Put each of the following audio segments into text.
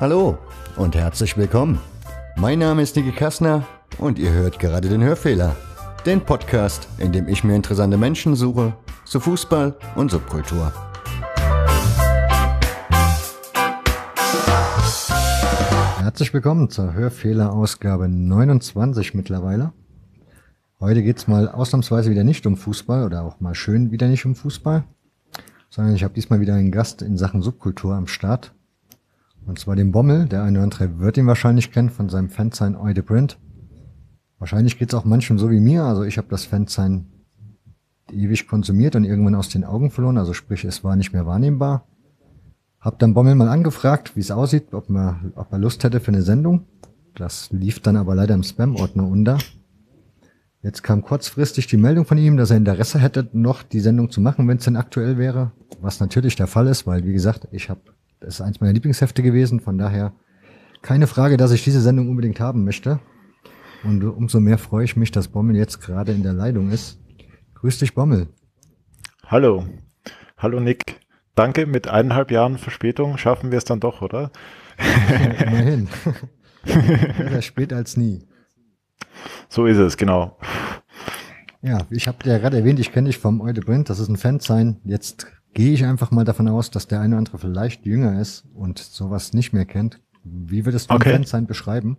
Hallo und herzlich willkommen. Mein Name ist Niki Kassner und ihr hört gerade den Hörfehler. Den Podcast, in dem ich mir interessante Menschen suche zu Fußball und Subkultur. Herzlich willkommen zur Hörfehler-Ausgabe 29 mittlerweile. Heute geht's mal ausnahmsweise wieder nicht um Fußball oder auch mal schön wieder nicht um Fußball, sondern ich habe diesmal wieder einen Gast in Sachen Subkultur am Start. Und zwar den Bommel. Der eine oder andere wird ihn wahrscheinlich kennen von seinem Fansign Oi the Print. Wahrscheinlich geht's auch manchen so wie mir. Also ich habe das Fansign ewig konsumiert und irgendwann aus den Augen verloren. Also sprich, es war nicht mehr wahrnehmbar. Hab dann Bommel mal angefragt, wie es aussieht, ob, man, ob er Lust hätte für eine Sendung. Das lief dann aber leider im Spam-Ordner unter. Jetzt kam kurzfristig die Meldung von ihm, dass er Interesse hätte, noch die Sendung zu machen, wenn es denn aktuell wäre. Was natürlich der Fall ist, weil, wie gesagt, ich habe, das ist eins meiner Lieblingshefte gewesen, von daher keine Frage, dass ich diese Sendung unbedingt haben möchte. Und umso mehr freue ich mich, dass Bommel jetzt gerade in der Leitung ist. Grüß dich, Bommel. Hallo. Hallo, Nick. Danke, mit eineinhalb Jahren Verspätung schaffen wir es dann doch, oder? immerhin. Lieber spät als nie. So ist es, genau. Ja, ich habe ja gerade erwähnt, ich kenne dich vom Eule Print, das ist ein Fan sein. Jetzt gehe ich einfach mal davon aus, dass der eine oder andere vielleicht jünger ist und sowas nicht mehr kennt. Wie würdest du okay. ein Fan beschreiben?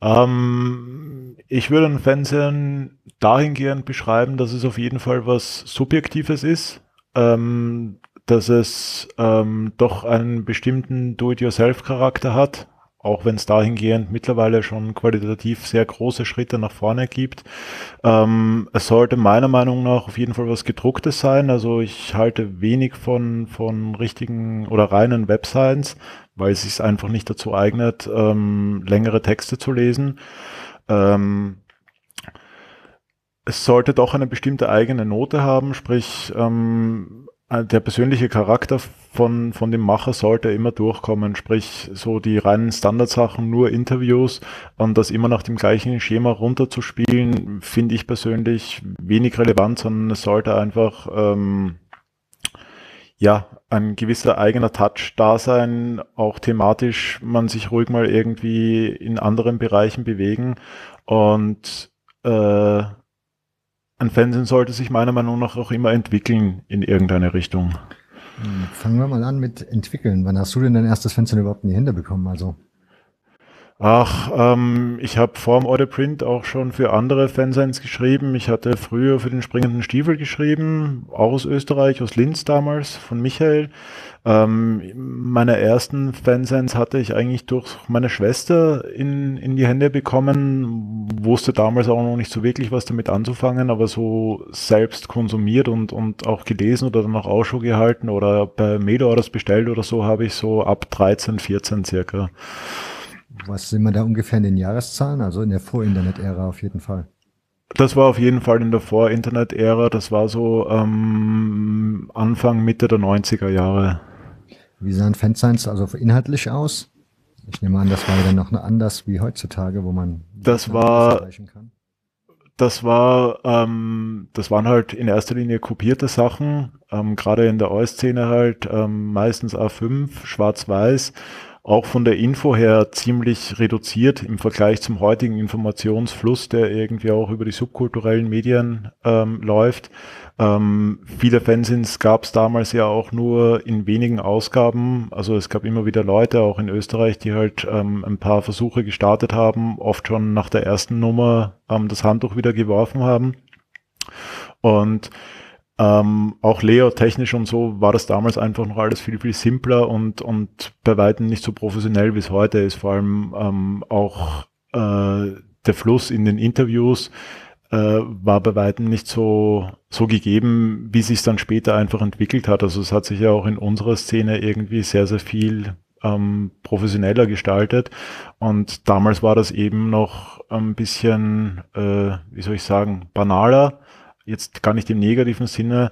Ähm, ich würde ein Fansein dahingehend beschreiben, dass es auf jeden Fall was Subjektives ist. Ähm, dass es ähm, doch einen bestimmten Do-it-yourself-Charakter hat, auch wenn es dahingehend mittlerweile schon qualitativ sehr große Schritte nach vorne gibt. Ähm, es sollte meiner Meinung nach auf jeden Fall was gedrucktes sein. Also ich halte wenig von, von richtigen oder reinen Websites, weil es sich einfach nicht dazu eignet, ähm, längere Texte zu lesen. Ähm, es sollte doch eine bestimmte eigene Note haben, sprich ähm, äh, der persönliche Charakter von, von dem Macher sollte immer durchkommen, sprich so die reinen Standardsachen, nur Interviews und das immer nach dem gleichen Schema runterzuspielen, finde ich persönlich wenig relevant, sondern es sollte einfach ähm, ja ein gewisser eigener Touch da sein, auch thematisch man sich ruhig mal irgendwie in anderen Bereichen bewegen und äh, ein Fernsehen sollte sich meiner Meinung nach auch immer entwickeln in irgendeine Richtung. Hm, fangen wir mal an mit entwickeln. Wann hast du denn dein erstes Fernsehen überhaupt in die Hände bekommen? Also Ach, ähm, ich habe vor dem Order Print auch schon für andere Fansigns geschrieben. Ich hatte früher für den springenden Stiefel geschrieben, auch aus Österreich, aus Linz damals, von Michael. Ähm, meine ersten Fansigns hatte ich eigentlich durch meine Schwester in, in die Hände bekommen, wusste damals auch noch nicht so wirklich was damit anzufangen, aber so selbst konsumiert und, und auch gelesen oder dann auch Ausschau gehalten oder bei Mail-Orders bestellt oder so habe ich so ab 13, 14 circa. Was sind wir da ungefähr in den Jahreszahlen? Also in der Vor-Internet-Ära auf jeden Fall. Das war auf jeden Fall in der Vor-Internet-Ära. Das war so ähm, Anfang, Mitte der 90er Jahre. Wie sahen Fansigns also inhaltlich aus? Ich nehme an, das war ja dann noch anders wie heutzutage, wo man das war das war ähm, das waren halt in erster Linie kopierte Sachen, ähm, gerade in der OS-Szene halt ähm, meistens A5, schwarz-weiß auch von der Info her ziemlich reduziert im Vergleich zum heutigen Informationsfluss, der irgendwie auch über die subkulturellen Medien ähm, läuft. Ähm, viele Fanzines gab es damals ja auch nur in wenigen Ausgaben. Also es gab immer wieder Leute, auch in Österreich, die halt ähm, ein paar Versuche gestartet haben, oft schon nach der ersten Nummer ähm, das Handtuch wieder geworfen haben. Und ähm, auch Layout-technisch und so war das damals einfach noch alles viel, viel simpler und, und bei weitem nicht so professionell, wie es heute ist. Vor allem ähm, auch äh, der Fluss in den Interviews war bei weitem nicht so, so gegeben, wie sich dann später einfach entwickelt hat. Also es hat sich ja auch in unserer Szene irgendwie sehr, sehr viel ähm, professioneller gestaltet. Und damals war das eben noch ein bisschen, äh, wie soll ich sagen, banaler jetzt gar nicht im negativen Sinne,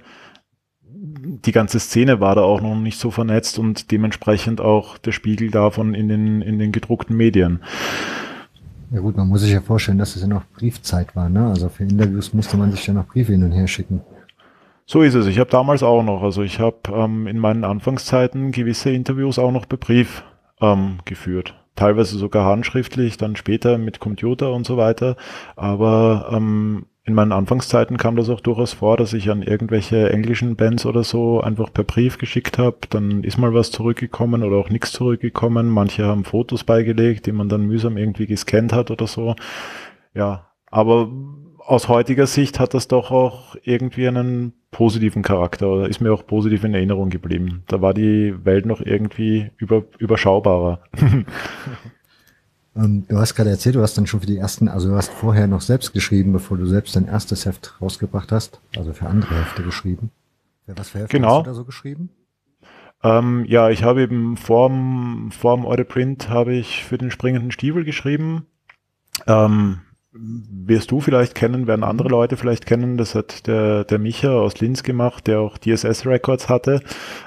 die ganze Szene war da auch noch nicht so vernetzt und dementsprechend auch der Spiegel davon in den, in den gedruckten Medien. Ja gut, man muss sich ja vorstellen, dass es ja noch Briefzeit war, ne? Also für Interviews musste man sich ja noch Briefe hin und her schicken. So ist es. Ich habe damals auch noch, also ich habe ähm, in meinen Anfangszeiten gewisse Interviews auch noch per Brief ähm, geführt. Teilweise sogar handschriftlich, dann später mit Computer und so weiter. Aber ähm, in meinen Anfangszeiten kam das auch durchaus vor, dass ich an irgendwelche englischen Bands oder so einfach per Brief geschickt habe. Dann ist mal was zurückgekommen oder auch nichts zurückgekommen. Manche haben Fotos beigelegt, die man dann mühsam irgendwie gescannt hat oder so. Ja, aber aus heutiger Sicht hat das doch auch irgendwie einen positiven Charakter oder ist mir auch positiv in Erinnerung geblieben. Da war die Welt noch irgendwie über, überschaubarer. Ähm, du hast gerade erzählt, du hast dann schon für die ersten, also du hast vorher noch selbst geschrieben, bevor du selbst dein erstes Heft rausgebracht hast, also für andere Hefte geschrieben. Was für Hefte genau. hast du da so geschrieben? Ähm, ja, ich habe eben vorm, vorm Print habe ich für den springenden Stiefel geschrieben. Ähm, wirst du vielleicht kennen, werden andere Leute vielleicht kennen. Das hat der, der Micha aus Linz gemacht, der auch DSS Records hatte.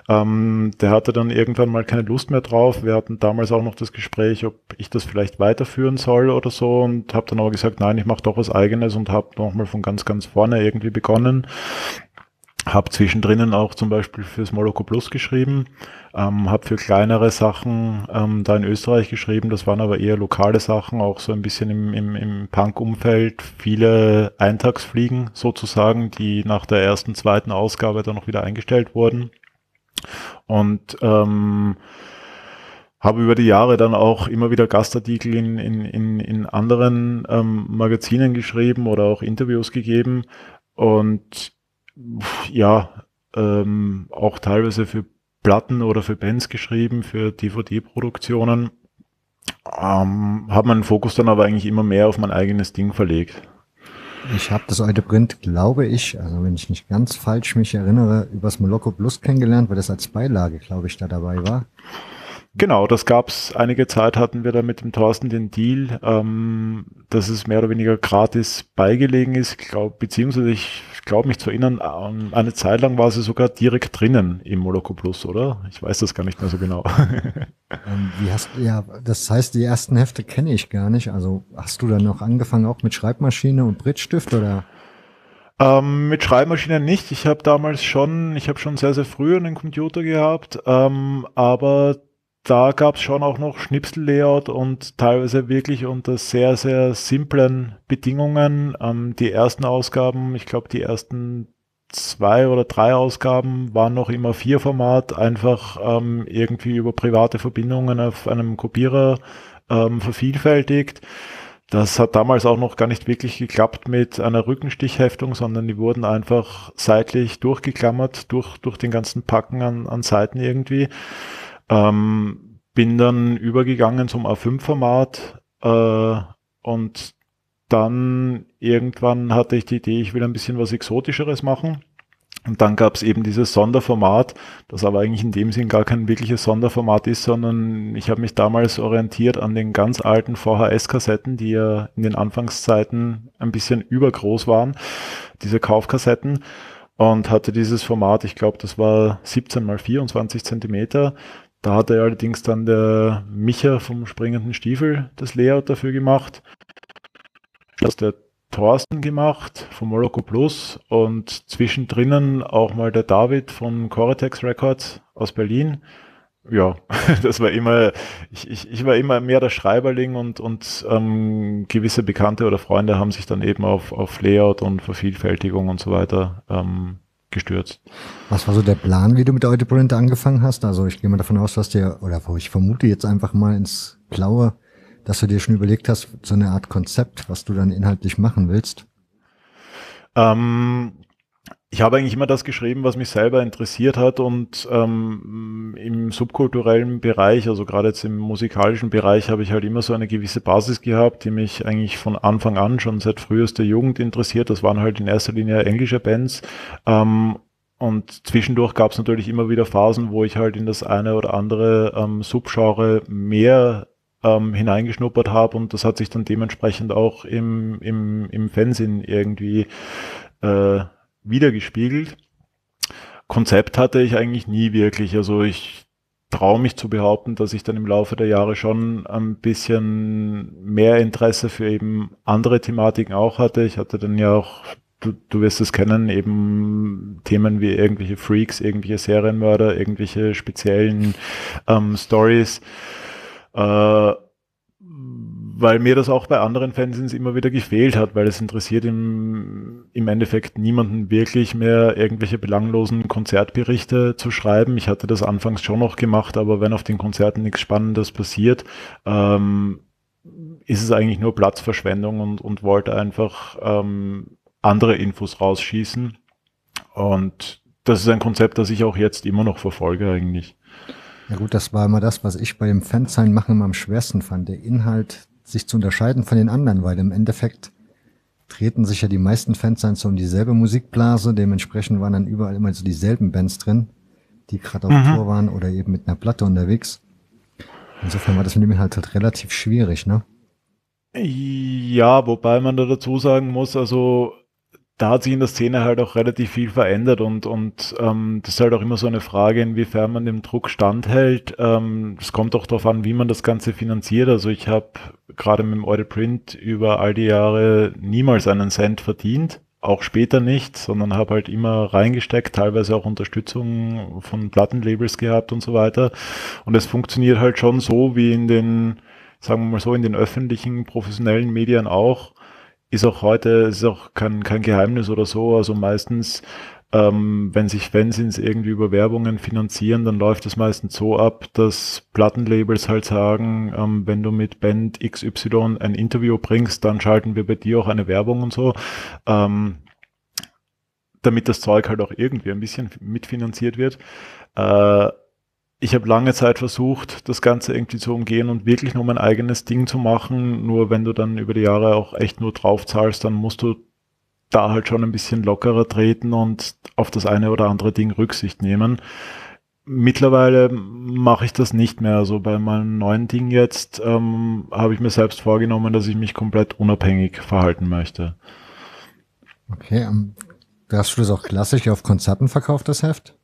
Ähm, der hatte dann irgendwann mal keine Lust mehr drauf. Wir hatten damals auch noch das Gespräch, ob ich das vielleicht weiterführen soll oder so und habe dann aber gesagt, nein, ich mache doch was eigenes und habe nochmal von ganz, ganz vorne irgendwie begonnen. Habe zwischendrin auch zum Beispiel fürs Moloko Plus geschrieben, ähm, habe für kleinere Sachen ähm, da in Österreich geschrieben, das waren aber eher lokale Sachen, auch so ein bisschen im, im, im Punk-Umfeld, viele Eintagsfliegen sozusagen, die nach der ersten, zweiten Ausgabe dann noch wieder eingestellt wurden. Und ähm, habe über die Jahre dann auch immer wieder Gastartikel in, in, in, in anderen ähm, Magazinen geschrieben oder auch Interviews gegeben. Und ja, ähm, auch teilweise für Platten oder für Bands geschrieben, für DVD-Produktionen. Ähm, habe meinen Fokus dann aber eigentlich immer mehr auf mein eigenes Ding verlegt. Ich habe das alte Print, glaube ich, also wenn ich nicht ganz falsch mich erinnere, übers Moloko Plus kennengelernt, weil das als Beilage, glaube ich, da dabei war. Genau, das gab's einige Zeit hatten wir da mit dem Thorsten den Deal, ähm, dass es mehr oder weniger gratis beigelegen ist, glaub, beziehungsweise ich glaube mich zu erinnern, eine Zeit lang war sie sogar direkt drinnen im Moloko Plus, oder? Ich weiß das gar nicht mehr so genau. ähm, wie hast ja, das heißt, die ersten Hefte kenne ich gar nicht. Also hast du dann noch angefangen auch mit Schreibmaschine und Brittstift oder? Ähm, mit Schreibmaschine nicht. Ich habe damals schon, ich habe schon sehr, sehr früh einen Computer gehabt, ähm, aber da gab es schon auch noch Schnipsellayout und teilweise wirklich unter sehr, sehr simplen Bedingungen. Ähm, die ersten Ausgaben, ich glaube, die ersten zwei oder drei Ausgaben waren noch immer vier Format, einfach ähm, irgendwie über private Verbindungen auf einem Kopierer ähm, vervielfältigt. Das hat damals auch noch gar nicht wirklich geklappt mit einer Rückenstichheftung, sondern die wurden einfach seitlich durchgeklammert durch, durch den ganzen Packen an, an Seiten irgendwie. Ähm, bin dann übergegangen zum A5-Format äh, und dann irgendwann hatte ich die Idee, ich will ein bisschen was Exotischeres machen. Und dann gab es eben dieses Sonderformat, das aber eigentlich in dem Sinn gar kein wirkliches Sonderformat ist, sondern ich habe mich damals orientiert an den ganz alten VHS-Kassetten, die ja in den Anfangszeiten ein bisschen übergroß waren, diese Kaufkassetten und hatte dieses Format, ich glaube, das war 17 mal 24 Zentimeter, da hat er allerdings dann der Micha vom springenden Stiefel das Layout dafür gemacht. Das der Thorsten gemacht vom Moloko Plus und zwischendrin auch mal der David von Coretex Records aus Berlin. Ja, das war immer, ich, ich, ich war immer mehr der Schreiberling und, und ähm, gewisse Bekannte oder Freunde haben sich dann eben auf, auf Layout und Vervielfältigung und so weiter ähm, gestürzt. Was war so der Plan, wie du mit der Autoprint angefangen hast? Also ich gehe mal davon aus, dass dir, oder wo ich vermute jetzt einfach mal ins Blaue, dass du dir schon überlegt hast, so eine Art Konzept, was du dann inhaltlich machen willst. Ähm, ich habe eigentlich immer das geschrieben, was mich selber interessiert hat und ähm, im subkulturellen Bereich, also gerade jetzt im musikalischen Bereich, habe ich halt immer so eine gewisse Basis gehabt, die mich eigentlich von Anfang an schon seit frühester Jugend interessiert. Das waren halt in erster Linie englische Bands. Ähm, und zwischendurch gab es natürlich immer wieder Phasen, wo ich halt in das eine oder andere ähm, Subgenre mehr ähm, hineingeschnuppert habe und das hat sich dann dementsprechend auch im, im, im Fernsehen irgendwie äh, wiedergespiegelt. Konzept hatte ich eigentlich nie wirklich. Also ich traue mich zu behaupten, dass ich dann im Laufe der Jahre schon ein bisschen mehr Interesse für eben andere Thematiken auch hatte. Ich hatte dann ja auch, du, du wirst es kennen, eben Themen wie irgendwelche Freaks, irgendwelche Serienmörder, irgendwelche speziellen ähm, Stories Äh, weil mir das auch bei anderen Fanzines immer wieder gefehlt hat, weil es interessiert im, im Endeffekt niemanden wirklich mehr, irgendwelche belanglosen Konzertberichte zu schreiben. Ich hatte das anfangs schon noch gemacht, aber wenn auf den Konzerten nichts Spannendes passiert, ähm, ist es eigentlich nur Platzverschwendung und, und wollte einfach ähm, andere Infos rausschießen. Und das ist ein Konzept, das ich auch jetzt immer noch verfolge eigentlich. Ja gut, das war immer das, was ich bei dem Fansign machen immer am schwersten fand. Der Inhalt sich zu unterscheiden von den anderen, weil im Endeffekt treten sich ja die meisten Fans dann so um dieselbe Musikblase, dementsprechend waren dann überall immer so dieselben Bands drin, die gerade auf mhm. Tour waren oder eben mit einer Platte unterwegs. Insofern war das mit dem halt, halt relativ schwierig, ne? Ja, wobei man da dazu sagen muss, also da hat sich in der Szene halt auch relativ viel verändert und, und ähm, das ist halt auch immer so eine Frage, inwiefern man dem Druck standhält. Ähm, es kommt auch darauf an, wie man das Ganze finanziert. Also ich habe gerade mit dem Eure Print über all die Jahre niemals einen Cent verdient, auch später nicht, sondern habe halt immer reingesteckt, teilweise auch Unterstützung von Plattenlabels gehabt und so weiter. Und es funktioniert halt schon so wie in den, sagen wir mal so, in den öffentlichen, professionellen Medien auch ist auch heute, ist auch kein, kein Geheimnis oder so. Also meistens, ähm, wenn sich Fanzines irgendwie über Werbungen finanzieren, dann läuft es meistens so ab, dass Plattenlabels halt sagen, ähm, wenn du mit Band XY ein Interview bringst, dann schalten wir bei dir auch eine Werbung und so. Ähm, damit das Zeug halt auch irgendwie ein bisschen mitfinanziert wird. Äh, ich habe lange Zeit versucht, das Ganze irgendwie zu umgehen und wirklich nur mein eigenes Ding zu machen. Nur wenn du dann über die Jahre auch echt nur drauf zahlst, dann musst du da halt schon ein bisschen lockerer treten und auf das eine oder andere Ding Rücksicht nehmen. Mittlerweile mache ich das nicht mehr. Also bei meinem neuen Ding jetzt ähm, habe ich mir selbst vorgenommen, dass ich mich komplett unabhängig verhalten möchte. Okay, ähm, hast du das auch klassisch auf Konzerten verkauft, das Heft?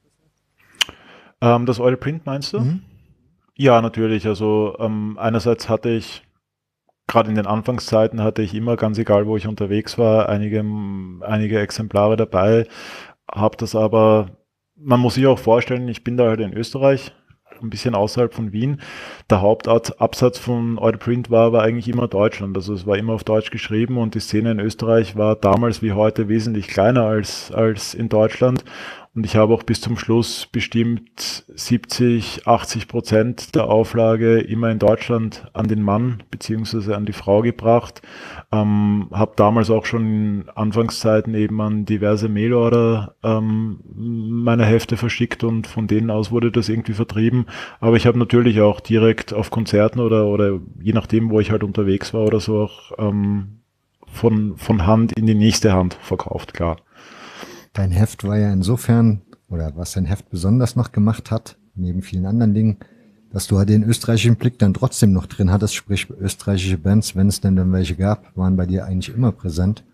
Ähm, das Oil Print meinst du? Mhm. Ja, natürlich. Also ähm, einerseits hatte ich, gerade in den Anfangszeiten hatte ich immer, ganz egal wo ich unterwegs war, einige, einige Exemplare dabei, habe das aber, man muss sich auch vorstellen, ich bin da halt in Österreich, ein bisschen außerhalb von Wien. Der Hauptabsatz von Oil Print war aber eigentlich immer Deutschland. Also es war immer auf Deutsch geschrieben und die Szene in Österreich war damals wie heute wesentlich kleiner als, als in Deutschland. Und ich habe auch bis zum Schluss bestimmt 70, 80 Prozent der Auflage immer in Deutschland an den Mann beziehungsweise an die Frau gebracht. Ähm, habe damals auch schon in Anfangszeiten eben an diverse Mailorder ähm, meine Hefte verschickt und von denen aus wurde das irgendwie vertrieben. Aber ich habe natürlich auch direkt auf Konzerten oder, oder je nachdem, wo ich halt unterwegs war oder so auch ähm, von, von Hand in die nächste Hand verkauft, klar. Dein Heft war ja insofern, oder was dein Heft besonders noch gemacht hat, neben vielen anderen Dingen, dass du halt den österreichischen Blick dann trotzdem noch drin hattest, sprich österreichische Bands, wenn es denn dann welche gab, waren bei dir eigentlich immer präsent.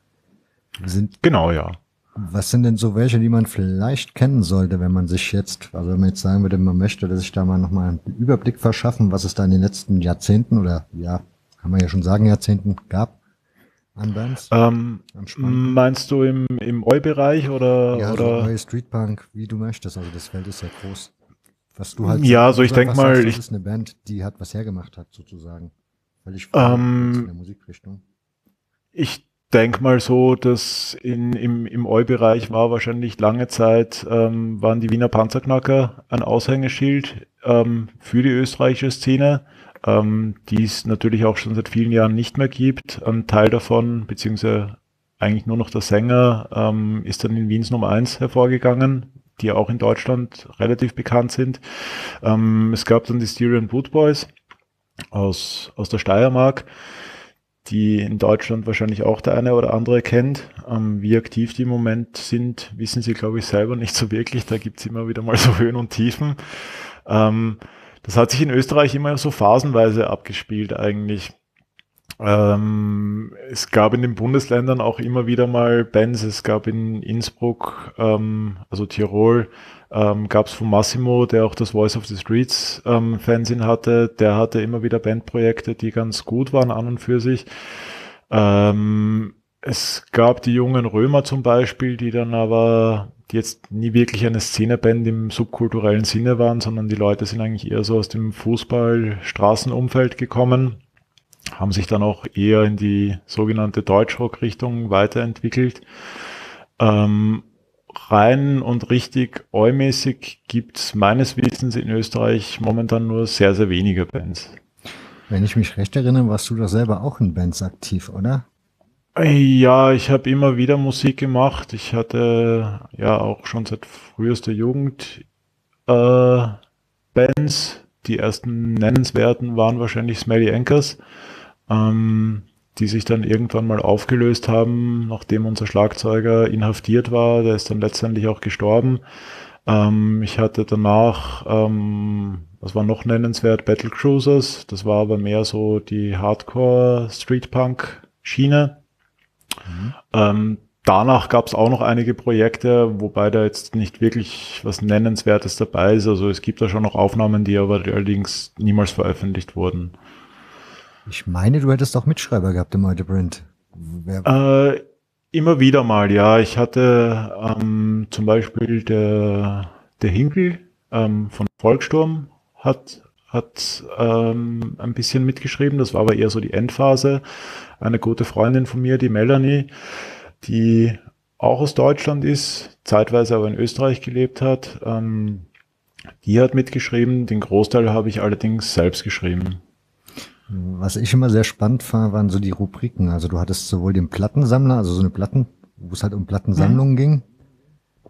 Sind, genau, ja. Was sind denn so welche, die man vielleicht kennen sollte, wenn man sich jetzt, also wenn man jetzt sagen würde, man möchte, dass sich da mal nochmal einen Überblick verschaffen, was es da in den letzten Jahrzehnten oder ja, kann man ja schon sagen, Jahrzehnten gab? An Bands? Ähm, meinst du im, im Oi-Bereich oder? Ja, oder? So Streetpunk, wie du möchtest. Also das Feld ist ja groß. Was du halt ja, so ich denke mal, sagst, das ist eine Band, die hat was hergemacht hat, sozusagen. Völlig ähm, in der Musikrichtung. Ich denke mal so, dass in, im, im Eu-Bereich war wahrscheinlich lange Zeit, ähm, waren die Wiener Panzerknacker ein Aushängeschild ähm, für die österreichische Szene ähm, die es natürlich auch schon seit vielen Jahren nicht mehr gibt. Ein Teil davon, beziehungsweise eigentlich nur noch der Sänger, ähm, ist dann in Wiens Nummer 1 hervorgegangen, die auch in Deutschland relativ bekannt sind. Ähm, es gab dann die Styrian Boot Boys aus, aus der Steiermark, die in Deutschland wahrscheinlich auch der eine oder andere kennt. Ähm, wie aktiv die im Moment sind, wissen sie, glaube ich, selber nicht so wirklich. Da gibt's immer wieder mal so Höhen und Tiefen. Ähm, das hat sich in Österreich immer so phasenweise abgespielt eigentlich. Ähm, es gab in den Bundesländern auch immer wieder mal Bands. Es gab in Innsbruck, ähm, also Tirol, ähm, gab es von Massimo, der auch das Voice of the Streets ähm, Fernsehen hatte. Der hatte immer wieder Bandprojekte, die ganz gut waren an und für sich. Ähm, es gab die jungen Römer zum Beispiel, die dann aber die jetzt nie wirklich eine Szeneband im subkulturellen Sinne waren, sondern die Leute sind eigentlich eher so aus dem Fußball-Straßenumfeld gekommen, haben sich dann auch eher in die sogenannte Deutschrock-Richtung weiterentwickelt. Ähm, rein und richtig eumäßig gibt es meines Wissens in Österreich momentan nur sehr, sehr wenige Bands. Wenn ich mich recht erinnere, warst du doch selber auch in Bands aktiv, oder? Ja, ich habe immer wieder Musik gemacht. Ich hatte ja auch schon seit frühester Jugend äh, Bands. Die ersten nennenswerten waren wahrscheinlich Smelly Anchors, ähm, die sich dann irgendwann mal aufgelöst haben, nachdem unser Schlagzeuger inhaftiert war. Der ist dann letztendlich auch gestorben. Ähm, ich hatte danach, ähm, was war noch nennenswert, Battle Cruisers. Das war aber mehr so die Hardcore Street Punk Schiene. Mhm. Ähm, danach gab es auch noch einige Projekte, wobei da jetzt nicht wirklich was Nennenswertes dabei ist. Also es gibt da schon noch Aufnahmen, die aber allerdings niemals veröffentlicht wurden. Ich meine, du hättest auch Mitschreiber gehabt im Heute Print. Äh, immer wieder mal, ja. Ich hatte ähm, zum Beispiel der, der Hinkel ähm, von Volksturm hat, hat ähm, ein bisschen mitgeschrieben. Das war aber eher so die Endphase eine gute Freundin von mir, die Melanie, die auch aus Deutschland ist, zeitweise aber in Österreich gelebt hat. Ähm, die hat mitgeschrieben, den Großteil habe ich allerdings selbst geschrieben. Was ich immer sehr spannend fand, waren so die Rubriken. Also du hattest sowohl den Plattensammler, also so eine Platten, wo es halt um Plattensammlungen mhm. ging,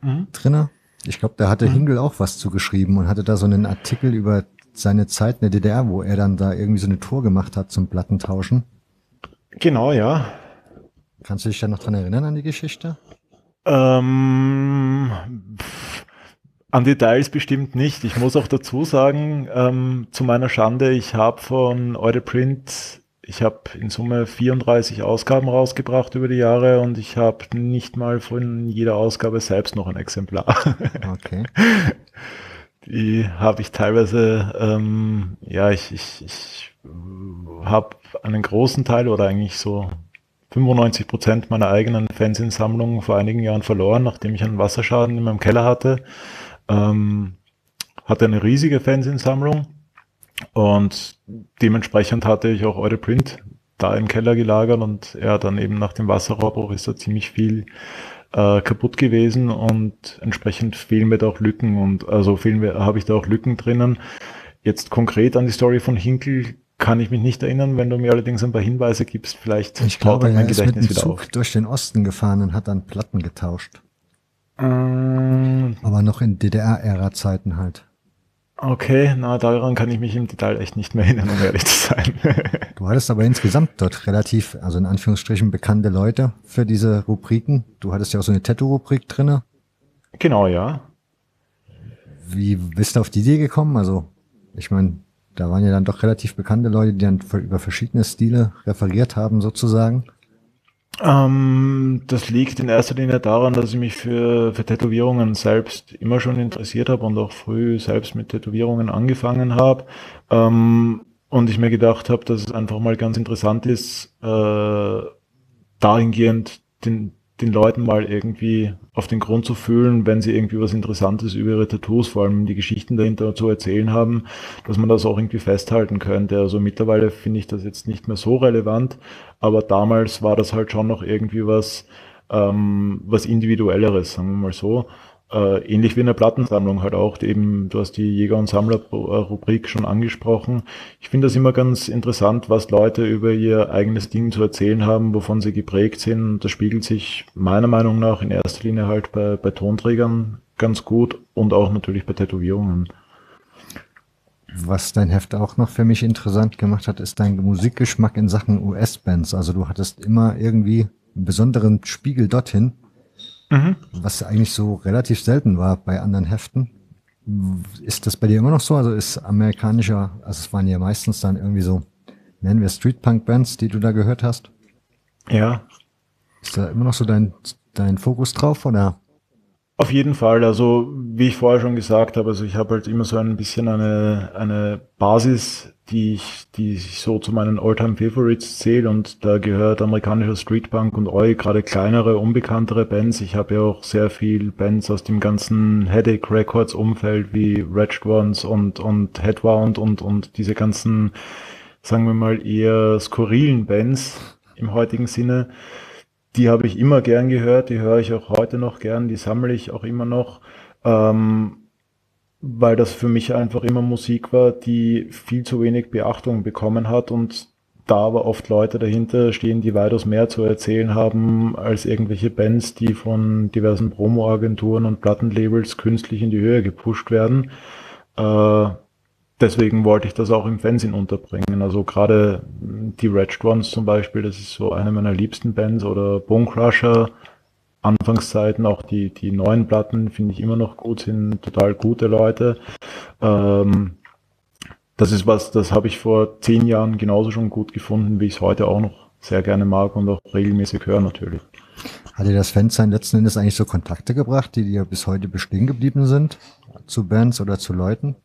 mhm. drinne. Ich glaube, da hatte mhm. Hingel auch was zugeschrieben und hatte da so einen Artikel über seine Zeit in der DDR, wo er dann da irgendwie so eine Tour gemacht hat zum Plattentauschen. Genau, ja. Kannst du dich da noch dran erinnern an die Geschichte? Ähm, an Details bestimmt nicht. Ich muss auch dazu sagen, ähm, zu meiner Schande, ich habe von Eure Print, ich habe in Summe 34 Ausgaben rausgebracht über die Jahre und ich habe nicht mal von jeder Ausgabe selbst noch ein Exemplar. Okay. Die habe ich teilweise, ähm, ja, ich, ich, ich habe einen großen Teil oder eigentlich so 95 Prozent meiner eigenen Fansinsammlung vor einigen Jahren verloren, nachdem ich einen Wasserschaden in meinem Keller hatte. Ähm, hatte eine riesige Fansinsammlung und dementsprechend hatte ich auch Eure Print da im Keller gelagert und er dann eben nach dem Wasserrohrbruch ist da ziemlich viel äh, kaputt gewesen und entsprechend fehlen mir da auch Lücken und also fehlen mir, habe ich da auch Lücken drinnen. Jetzt konkret an die Story von Hinkel kann ich mich nicht erinnern. Wenn du mir allerdings ein paar Hinweise gibst, vielleicht ich glaube, mein er ist Gedächtnis mit dem Zug auf. durch den Osten gefahren und hat dann Platten getauscht. Ähm, Aber noch in DDR-Ära-Zeiten halt. Okay, na, daran kann ich mich im Detail echt nicht mehr erinnern, um ehrlich zu sein. du hattest aber insgesamt dort relativ, also in Anführungsstrichen bekannte Leute für diese Rubriken. Du hattest ja auch so eine Tattoo-Rubrik drinne. Genau, ja. Wie bist du auf die Idee gekommen? Also, ich meine, da waren ja dann doch relativ bekannte Leute, die dann über verschiedene Stile referiert haben, sozusagen. Ähm, das liegt in erster Linie daran, dass ich mich für, für Tätowierungen selbst immer schon interessiert habe und auch früh selbst mit Tätowierungen angefangen habe. Ähm, und ich mir gedacht habe, dass es einfach mal ganz interessant ist, äh, dahingehend den, den Leuten mal irgendwie auf den Grund zu fühlen, wenn sie irgendwie was Interessantes über ihre Tattoos, vor allem die Geschichten dahinter zu erzählen haben, dass man das auch irgendwie festhalten könnte. Also mittlerweile finde ich das jetzt nicht mehr so relevant, aber damals war das halt schon noch irgendwie was, ähm, was individuelleres, sagen wir mal so. Äh, ähnlich wie in der Plattensammlung halt auch, eben, du hast die Jäger- und Sammler-Rubrik schon angesprochen. Ich finde das immer ganz interessant, was Leute über ihr eigenes Ding zu erzählen haben, wovon sie geprägt sind. Das spiegelt sich meiner Meinung nach in erster Linie halt bei, bei Tonträgern ganz gut und auch natürlich bei Tätowierungen. Was dein Heft auch noch für mich interessant gemacht hat, ist dein Musikgeschmack in Sachen US-Bands. Also du hattest immer irgendwie einen besonderen Spiegel dorthin Mhm. Was eigentlich so relativ selten war bei anderen Heften. Ist das bei dir immer noch so? Also ist amerikanischer, also es waren ja meistens dann irgendwie so, nennen wir Streetpunk-Bands, die du da gehört hast? Ja. Ist da immer noch so dein, dein Fokus drauf oder? Auf jeden Fall. Also wie ich vorher schon gesagt habe, also ich habe halt immer so ein bisschen eine, eine Basis, die ich, die ich so zu meinen Alltime Favorites zähle und da gehört amerikanischer Streetpunk und Oi, gerade kleinere, unbekanntere Bands. Ich habe ja auch sehr viel Bands aus dem ganzen Headache Records Umfeld wie Wretched Ones und, und Headwound und, und diese ganzen, sagen wir mal, eher skurrilen Bands im heutigen Sinne. Die habe ich immer gern gehört, die höre ich auch heute noch gern, die sammle ich auch immer noch. Ähm, weil das für mich einfach immer Musik war, die viel zu wenig Beachtung bekommen hat und da aber oft Leute dahinter stehen, die weitaus mehr zu erzählen haben als irgendwelche Bands, die von diversen Promo-Agenturen und Plattenlabels künstlich in die Höhe gepusht werden. Äh, deswegen wollte ich das auch im Fernsehen unterbringen. Also gerade die Wretched Ones zum Beispiel, das ist so eine meiner liebsten Bands oder Bone Crusher, Anfangszeiten, auch die, die neuen Platten finde ich immer noch gut, sind total gute Leute. Ähm, das ist was, das habe ich vor zehn Jahren genauso schon gut gefunden, wie ich es heute auch noch sehr gerne mag und auch regelmäßig höre natürlich. Hat dir das Fansein letzten Endes eigentlich so Kontakte gebracht, die dir bis heute bestehen geblieben sind? Zu Bands oder zu Leuten?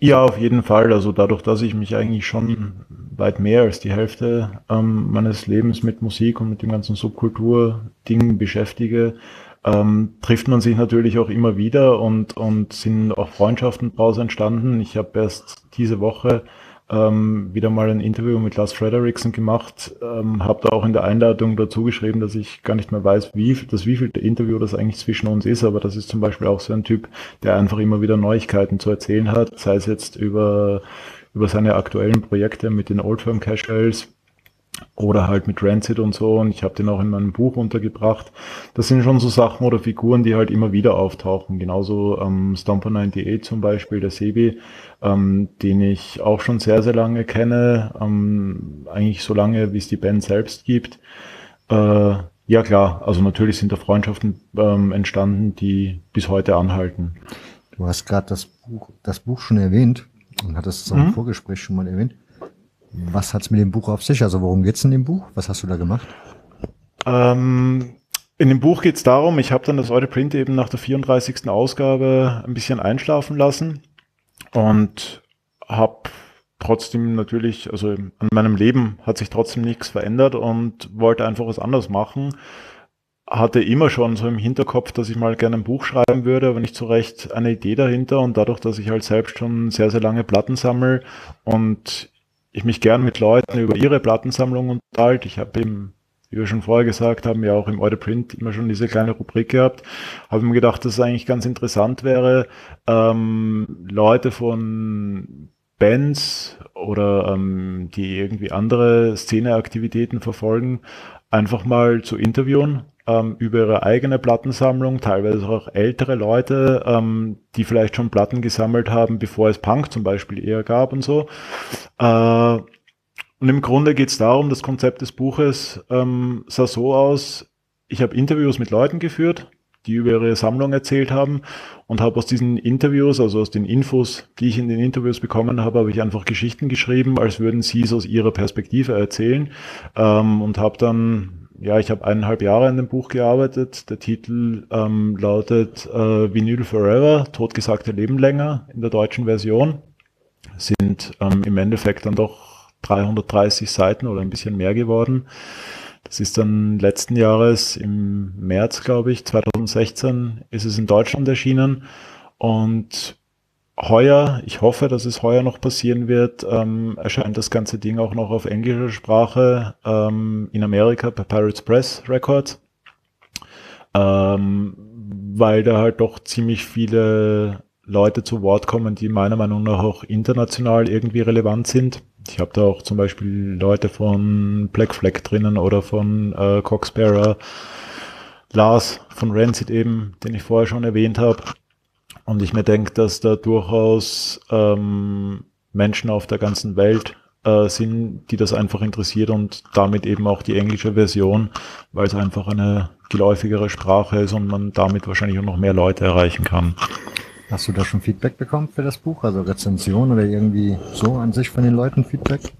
Ja, auf jeden Fall. Also dadurch, dass ich mich eigentlich schon weit mehr als die Hälfte ähm, meines Lebens mit Musik und mit dem ganzen Subkultur-Ding beschäftige, ähm, trifft man sich natürlich auch immer wieder und, und sind auch Freundschaften daraus entstanden. Ich habe erst diese Woche ähm, wieder mal ein Interview mit Lars Frederiksen gemacht, ähm, habe da auch in der Einladung dazu geschrieben, dass ich gar nicht mehr weiß, wie das wievielte Interview das eigentlich zwischen uns ist, aber das ist zum Beispiel auch so ein Typ, der einfach immer wieder Neuigkeiten zu erzählen hat, sei es jetzt über über seine aktuellen Projekte mit den Old Firm Casuals oder halt mit Rancid und so und ich habe den auch in meinem Buch untergebracht. Das sind schon so Sachen oder Figuren, die halt immer wieder auftauchen. Genauso ähm, Stomper 98 zum Beispiel, der Sebi, ähm, den ich auch schon sehr, sehr lange kenne, ähm, eigentlich so lange, wie es die Band selbst gibt. Äh, ja klar, also natürlich sind da Freundschaften ähm, entstanden, die bis heute anhalten. Du hast gerade das Buch, das Buch schon erwähnt und hattest es auch mhm. im Vorgespräch schon mal erwähnt. Was hat's mit dem Buch auf sich? Also worum geht's in dem Buch? Was hast du da gemacht? Ähm, in dem Buch geht's darum, ich habe dann das Audit Print eben nach der 34. Ausgabe ein bisschen einschlafen lassen und habe trotzdem natürlich, also an meinem Leben hat sich trotzdem nichts verändert und wollte einfach was anderes machen. Hatte immer schon so im Hinterkopf, dass ich mal gerne ein Buch schreiben würde, aber nicht so recht eine Idee dahinter. Und dadurch, dass ich halt selbst schon sehr, sehr lange Platten sammle und ich mich gern mit Leuten über ihre Plattensammlung unterhalte. Ich habe eben, wie wir schon vorher gesagt haben, ja auch im Order Print immer schon diese kleine Rubrik gehabt. Habe mir gedacht, dass es eigentlich ganz interessant wäre, ähm, Leute von Bands oder ähm, die irgendwie andere Szeneaktivitäten verfolgen, einfach mal zu interviewen ähm, über ihre eigene Plattensammlung, teilweise auch ältere Leute, ähm, die vielleicht schon Platten gesammelt haben, bevor es Punk zum Beispiel eher gab und so. Äh, und im Grunde geht es darum, das Konzept des Buches ähm, sah so aus, ich habe Interviews mit Leuten geführt, die über ihre Sammlung erzählt haben und habe aus diesen Interviews, also aus den Infos, die ich in den Interviews bekommen habe, habe ich einfach Geschichten geschrieben, als würden sie es aus ihrer Perspektive erzählen ähm, und habe dann ja, ich habe eineinhalb Jahre an dem Buch gearbeitet. Der Titel ähm, lautet äh, Vinyl Forever, totgesagte Leben länger in der deutschen Version. Sind ähm, im Endeffekt dann doch 330 Seiten oder ein bisschen mehr geworden. Das ist dann letzten Jahres im März, glaube ich, 2016 ist es in Deutschland erschienen. Und heuer, ich hoffe, dass es heuer noch passieren wird, ähm, erscheint das ganze Ding auch noch auf englischer Sprache ähm, in Amerika bei Pirates Press Records, ähm, weil da halt doch ziemlich viele Leute zu Wort kommen, die meiner Meinung nach auch international irgendwie relevant sind. Ich habe da auch zum Beispiel Leute von Black Flag drinnen oder von äh, Coxbearer, Lars von Rancid eben, den ich vorher schon erwähnt habe. Und ich mir denke, dass da durchaus ähm, Menschen auf der ganzen Welt äh, sind, die das einfach interessiert und damit eben auch die englische Version, weil es einfach eine geläufigere Sprache ist und man damit wahrscheinlich auch noch mehr Leute erreichen kann. Hast du da schon Feedback bekommen für das Buch? Also Rezension oder irgendwie so an sich von den Leuten Feedback?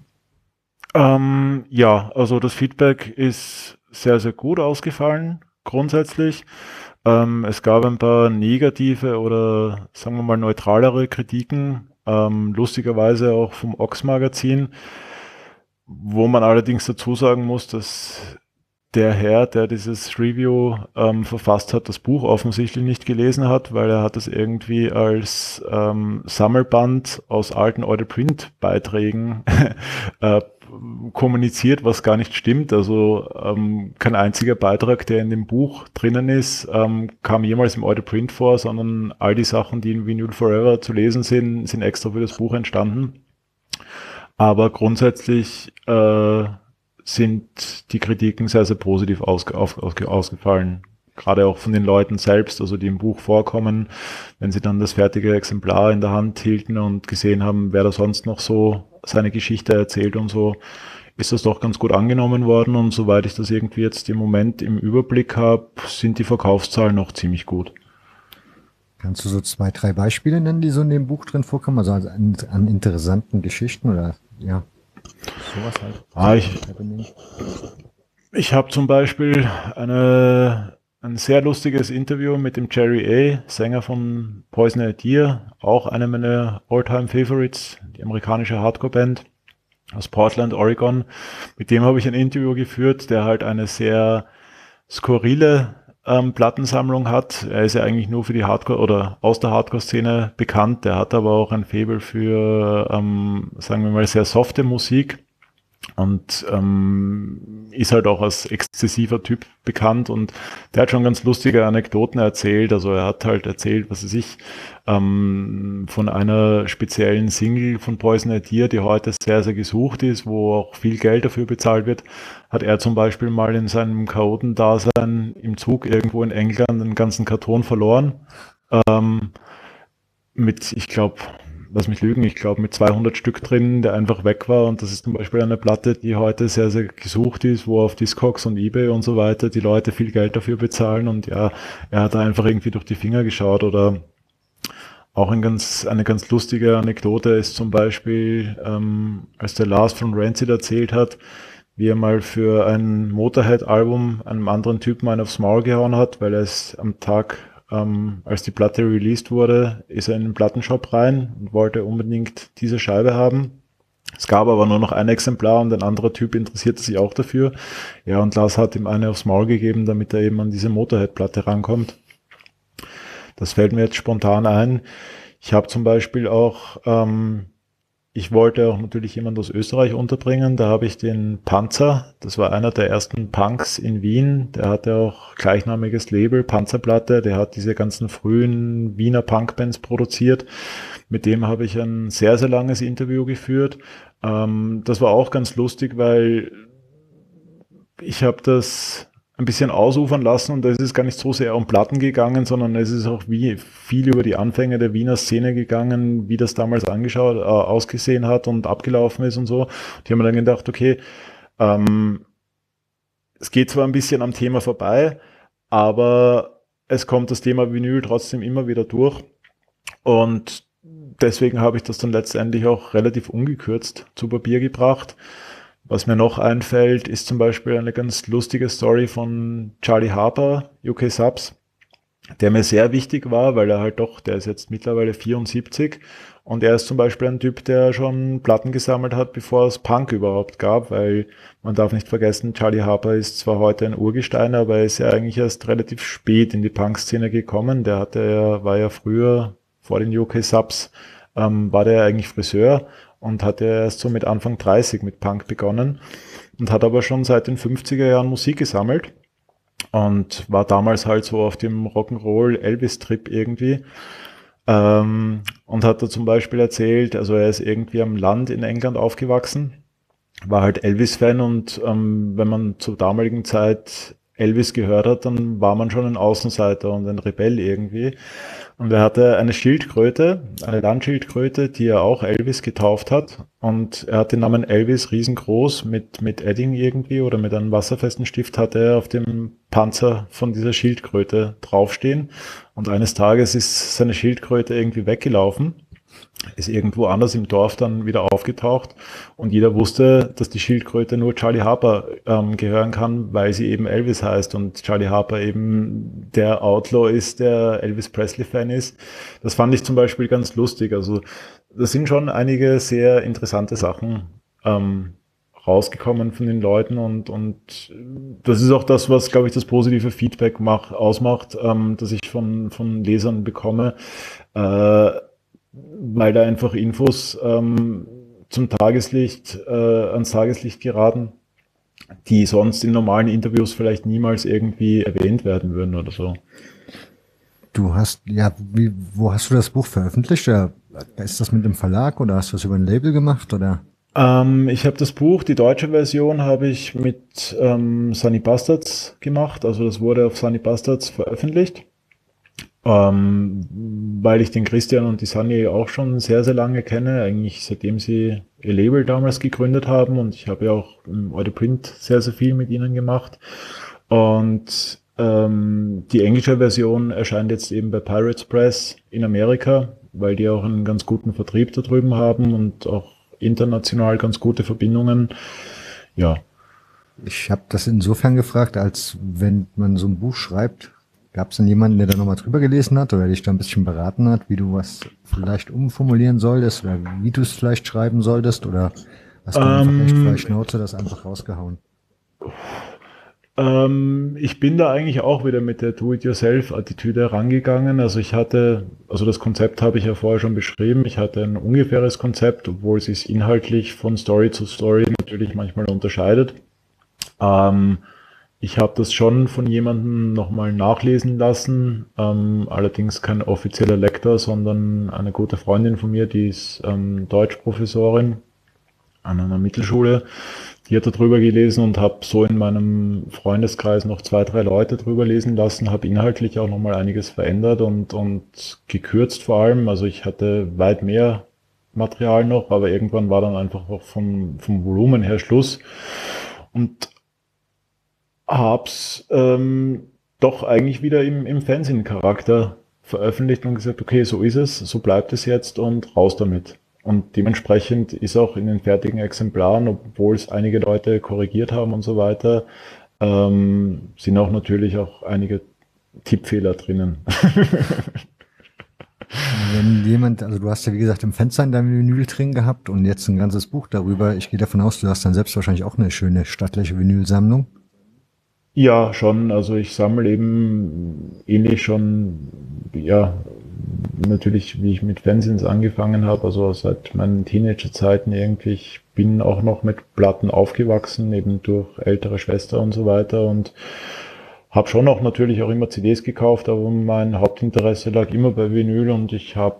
Ähm, ja, also das Feedback ist sehr, sehr gut ausgefallen, grundsätzlich. Ähm, es gab ein paar negative oder sagen wir mal neutralere Kritiken, ähm, lustigerweise auch vom Ox Magazin, wo man allerdings dazu sagen muss, dass der Herr, der dieses Review ähm, verfasst hat, das Buch offensichtlich nicht gelesen hat, weil er hat es irgendwie als ähm, Sammelband aus alten Order Print Beiträgen äh, kommuniziert, was gar nicht stimmt. Also ähm, kein einziger Beitrag, der in dem Buch drinnen ist, ähm, kam jemals im Order Print vor, sondern all die Sachen, die in Vinyl Forever zu lesen sind, sind extra für das Buch entstanden. Aber grundsätzlich äh, sind die Kritiken sehr, sehr positiv ausge, auf, ausge, ausgefallen. Gerade auch von den Leuten selbst, also die im Buch vorkommen, wenn sie dann das fertige Exemplar in der Hand hielten und gesehen haben, wer da sonst noch so seine Geschichte erzählt und so, ist das doch ganz gut angenommen worden. Und soweit ich das irgendwie jetzt im Moment im Überblick habe, sind die Verkaufszahlen noch ziemlich gut. Kannst du so zwei, drei Beispiele nennen, die so in dem Buch drin vorkommen, also an, an interessanten Geschichten oder ja, sowas halt. Ah, ich ich habe zum Beispiel eine, ein sehr lustiges Interview mit dem Jerry A., Sänger von Poison Idea, auch eine meiner Alltime favorites die amerikanische Hardcore-Band aus Portland, Oregon. Mit dem habe ich ein Interview geführt, der halt eine sehr skurrile ähm, Plattensammlung hat. Er ist ja eigentlich nur für die Hardcore oder aus der Hardcore-Szene bekannt. Der hat aber auch ein Faible für, ähm, sagen wir mal, sehr softe Musik und ähm, ist halt auch als exzessiver Typ bekannt und der hat schon ganz lustige Anekdoten erzählt. Also er hat halt erzählt, was er sich ähm, von einer speziellen Single von Poison Idea, die heute sehr, sehr gesucht ist, wo auch viel Geld dafür bezahlt wird, hat er zum Beispiel mal in seinem Chaotendasein im Zug irgendwo in England einen ganzen Karton verloren. Ähm, mit, ich glaube, lass mich lügen, ich glaube mit 200 Stück drin, der einfach weg war. Und das ist zum Beispiel eine Platte, die heute sehr, sehr gesucht ist, wo auf Discogs und Ebay und so weiter die Leute viel Geld dafür bezahlen. Und ja, er hat da einfach irgendwie durch die Finger geschaut oder auch ein ganz, eine ganz lustige Anekdote ist zum Beispiel, ähm, als der Lars von Rancid erzählt hat, wie er mal für ein Motorhead-Album einem anderen Typen einen aufs Maul gehauen hat, weil er es am Tag ähm, als die Platte released wurde, ist er in den Plattenshop rein und wollte unbedingt diese Scheibe haben. Es gab aber nur noch ein Exemplar und ein anderer Typ interessierte sich auch dafür. Ja, und Lars hat ihm eine aufs Maul gegeben, damit er eben an diese Motorhead-Platte rankommt. Das fällt mir jetzt spontan ein. Ich habe zum Beispiel auch ähm, ich wollte auch natürlich jemand aus Österreich unterbringen. Da habe ich den Panzer, das war einer der ersten Punks in Wien. Der hatte auch gleichnamiges Label, Panzerplatte. Der hat diese ganzen frühen Wiener Punkbands produziert. Mit dem habe ich ein sehr, sehr langes Interview geführt. Ähm, das war auch ganz lustig, weil ich habe das ein bisschen ausufern lassen und es ist gar nicht so sehr um Platten gegangen, sondern es ist auch wie viel über die Anfänge der Wiener Szene gegangen, wie das damals angeschaut, äh, ausgesehen hat und abgelaufen ist und so. Die haben dann gedacht, okay, ähm, es geht zwar ein bisschen am Thema vorbei, aber es kommt das Thema Vinyl trotzdem immer wieder durch und deswegen habe ich das dann letztendlich auch relativ ungekürzt zu Papier gebracht. Was mir noch einfällt, ist zum Beispiel eine ganz lustige Story von Charlie Harper, UK Subs, der mir sehr wichtig war, weil er halt doch, der ist jetzt mittlerweile 74 und er ist zum Beispiel ein Typ, der schon Platten gesammelt hat, bevor es Punk überhaupt gab, weil man darf nicht vergessen, Charlie Harper ist zwar heute ein Urgestein, aber er ist ja eigentlich erst relativ spät in die Punk-Szene gekommen. Der hatte ja, war ja früher vor den UK Subs, ähm, war der eigentlich Friseur und hat ja erst so mit Anfang 30 mit Punk begonnen und hat aber schon seit den 50er Jahren Musik gesammelt und war damals halt so auf dem Rock'n'Roll Elvis-Trip irgendwie. Ähm, und hat da zum Beispiel erzählt, also er ist irgendwie am Land in England aufgewachsen, war halt Elvis-Fan und ähm, wenn man zur damaligen Zeit Elvis gehört hat, dann war man schon ein Außenseiter und ein Rebell irgendwie. Und er hatte eine Schildkröte, eine Landschildkröte, die er auch Elvis getauft hat. Und er hat den Namen Elvis riesengroß mit, mit Edding irgendwie oder mit einem wasserfesten Stift hatte er auf dem Panzer von dieser Schildkröte draufstehen. Und eines Tages ist seine Schildkröte irgendwie weggelaufen. Ist irgendwo anders im Dorf dann wieder aufgetaucht und jeder wusste, dass die Schildkröte nur Charlie Harper ähm, gehören kann, weil sie eben Elvis heißt und Charlie Harper eben der Outlaw ist, der Elvis Presley-Fan ist. Das fand ich zum Beispiel ganz lustig. Also das sind schon einige sehr interessante Sachen ähm, rausgekommen von den Leuten und, und das ist auch das, was, glaube ich, das positive Feedback mach, ausmacht, ähm, das ich von, von Lesern bekomme. Äh, weil da einfach Infos ähm, zum Tageslicht, äh, ans Tageslicht geraten, die sonst in normalen Interviews vielleicht niemals irgendwie erwähnt werden würden oder so. Du hast, ja, wie, wo hast du das Buch veröffentlicht? Oder ist das mit dem Verlag oder hast du das über ein Label gemacht oder? Ähm, ich habe das Buch, die deutsche Version, habe ich mit ähm, Sunny Bastards gemacht. Also das wurde auf Sunny Bastards veröffentlicht. Ähm, weil ich den Christian und die Sunny auch schon sehr, sehr lange kenne, eigentlich seitdem sie ihr Label damals gegründet haben und ich habe ja auch im Audio Print sehr, sehr viel mit ihnen gemacht. Und ähm, die englische Version erscheint jetzt eben bei Pirates Press in Amerika, weil die auch einen ganz guten Vertrieb da drüben haben und auch international ganz gute Verbindungen. Ja. Ich habe das insofern gefragt, als wenn man so ein Buch schreibt, Gab es denn jemanden, der da nochmal drüber gelesen hat oder dich da ein bisschen beraten hat, wie du was vielleicht umformulieren solltest oder wie du es vielleicht schreiben solltest oder hast du echt ähm, frei Schnauze das einfach rausgehauen? Ähm, ich bin da eigentlich auch wieder mit der Do-it-yourself-Attitüde rangegangen. Also ich hatte, also das Konzept habe ich ja vorher schon beschrieben. Ich hatte ein ungefähres Konzept, obwohl es sich inhaltlich von Story zu Story natürlich manchmal unterscheidet. Ähm, ich habe das schon von jemandem nochmal nachlesen lassen, ähm, allerdings kein offizieller Lektor, sondern eine gute Freundin von mir, die ist ähm, Deutschprofessorin an einer Mittelschule. Die hat darüber gelesen und habe so in meinem Freundeskreis noch zwei, drei Leute drüber lesen lassen, habe inhaltlich auch nochmal einiges verändert und, und gekürzt vor allem. Also ich hatte weit mehr Material noch, aber irgendwann war dann einfach auch vom, vom Volumen her Schluss. Und hab's ähm, doch eigentlich wieder im, im Fernsehen-Charakter veröffentlicht und gesagt, okay, so ist es, so bleibt es jetzt und raus damit. Und dementsprechend ist auch in den fertigen Exemplaren, obwohl es einige Leute korrigiert haben und so weiter, ähm, sind auch natürlich auch einige Tippfehler drinnen. Wenn jemand, also du hast ja wie gesagt im Fenster in deinem Vinyl drin gehabt und jetzt ein ganzes Buch darüber. Ich gehe davon aus, du hast dann selbst wahrscheinlich auch eine schöne stattliche Vinylsammlung. Ja, schon. Also ich sammle eben ähnlich schon, ja, natürlich, wie ich mit Fanzines angefangen habe, also seit meinen Teenagerzeiten irgendwie. Ich bin auch noch mit Platten aufgewachsen, eben durch ältere Schwester und so weiter und habe schon auch natürlich auch immer CDs gekauft, aber mein Hauptinteresse lag immer bei Vinyl und ich habe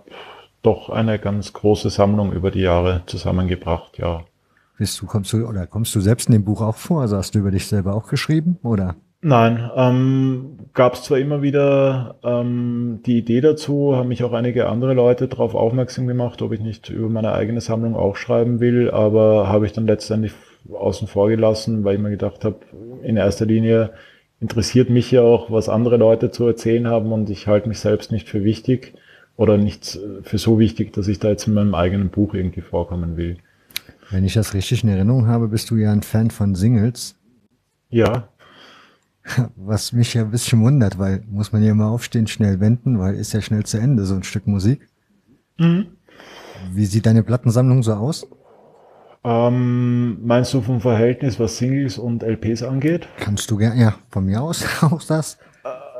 doch eine ganz große Sammlung über die Jahre zusammengebracht, ja. Bist du, kommst du, oder kommst du selbst in dem Buch auch vor? Also hast du über dich selber auch geschrieben, oder? Nein, ähm, gab es zwar immer wieder ähm, die Idee dazu, haben mich auch einige andere Leute darauf aufmerksam gemacht, ob ich nicht über meine eigene Sammlung auch schreiben will, aber habe ich dann letztendlich außen vor gelassen, weil ich mir gedacht habe, in erster Linie interessiert mich ja auch, was andere Leute zu erzählen haben und ich halte mich selbst nicht für wichtig oder nicht für so wichtig, dass ich da jetzt in meinem eigenen Buch irgendwie vorkommen will. Wenn ich das richtig in Erinnerung habe, bist du ja ein Fan von Singles. Ja. Was mich ja ein bisschen wundert, weil muss man ja immer aufstehen, schnell wenden, weil ist ja schnell zu Ende, so ein Stück Musik. Mhm. Wie sieht deine Plattensammlung so aus? Ähm, meinst du vom Verhältnis, was Singles und LPs angeht? Kannst du gerne, ja, von mir aus auch das.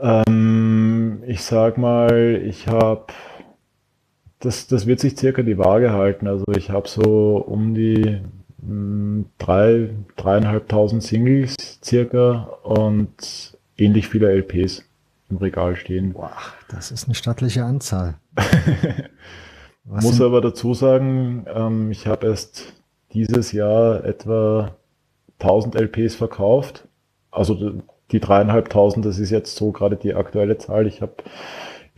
Ähm, ich sag mal, ich habe das, das wird sich circa die Waage halten. Also ich habe so um die mh, hm, drei, dreieinhalbtausend Singles circa und ähnlich viele LPs im Regal stehen. Boah, das ist eine stattliche Anzahl. Muss aber dazu sagen, ähm, ich habe erst dieses Jahr etwa 1000 LPs verkauft. Also die dreieinhalbtausend, das ist jetzt so gerade die aktuelle Zahl. Ich habe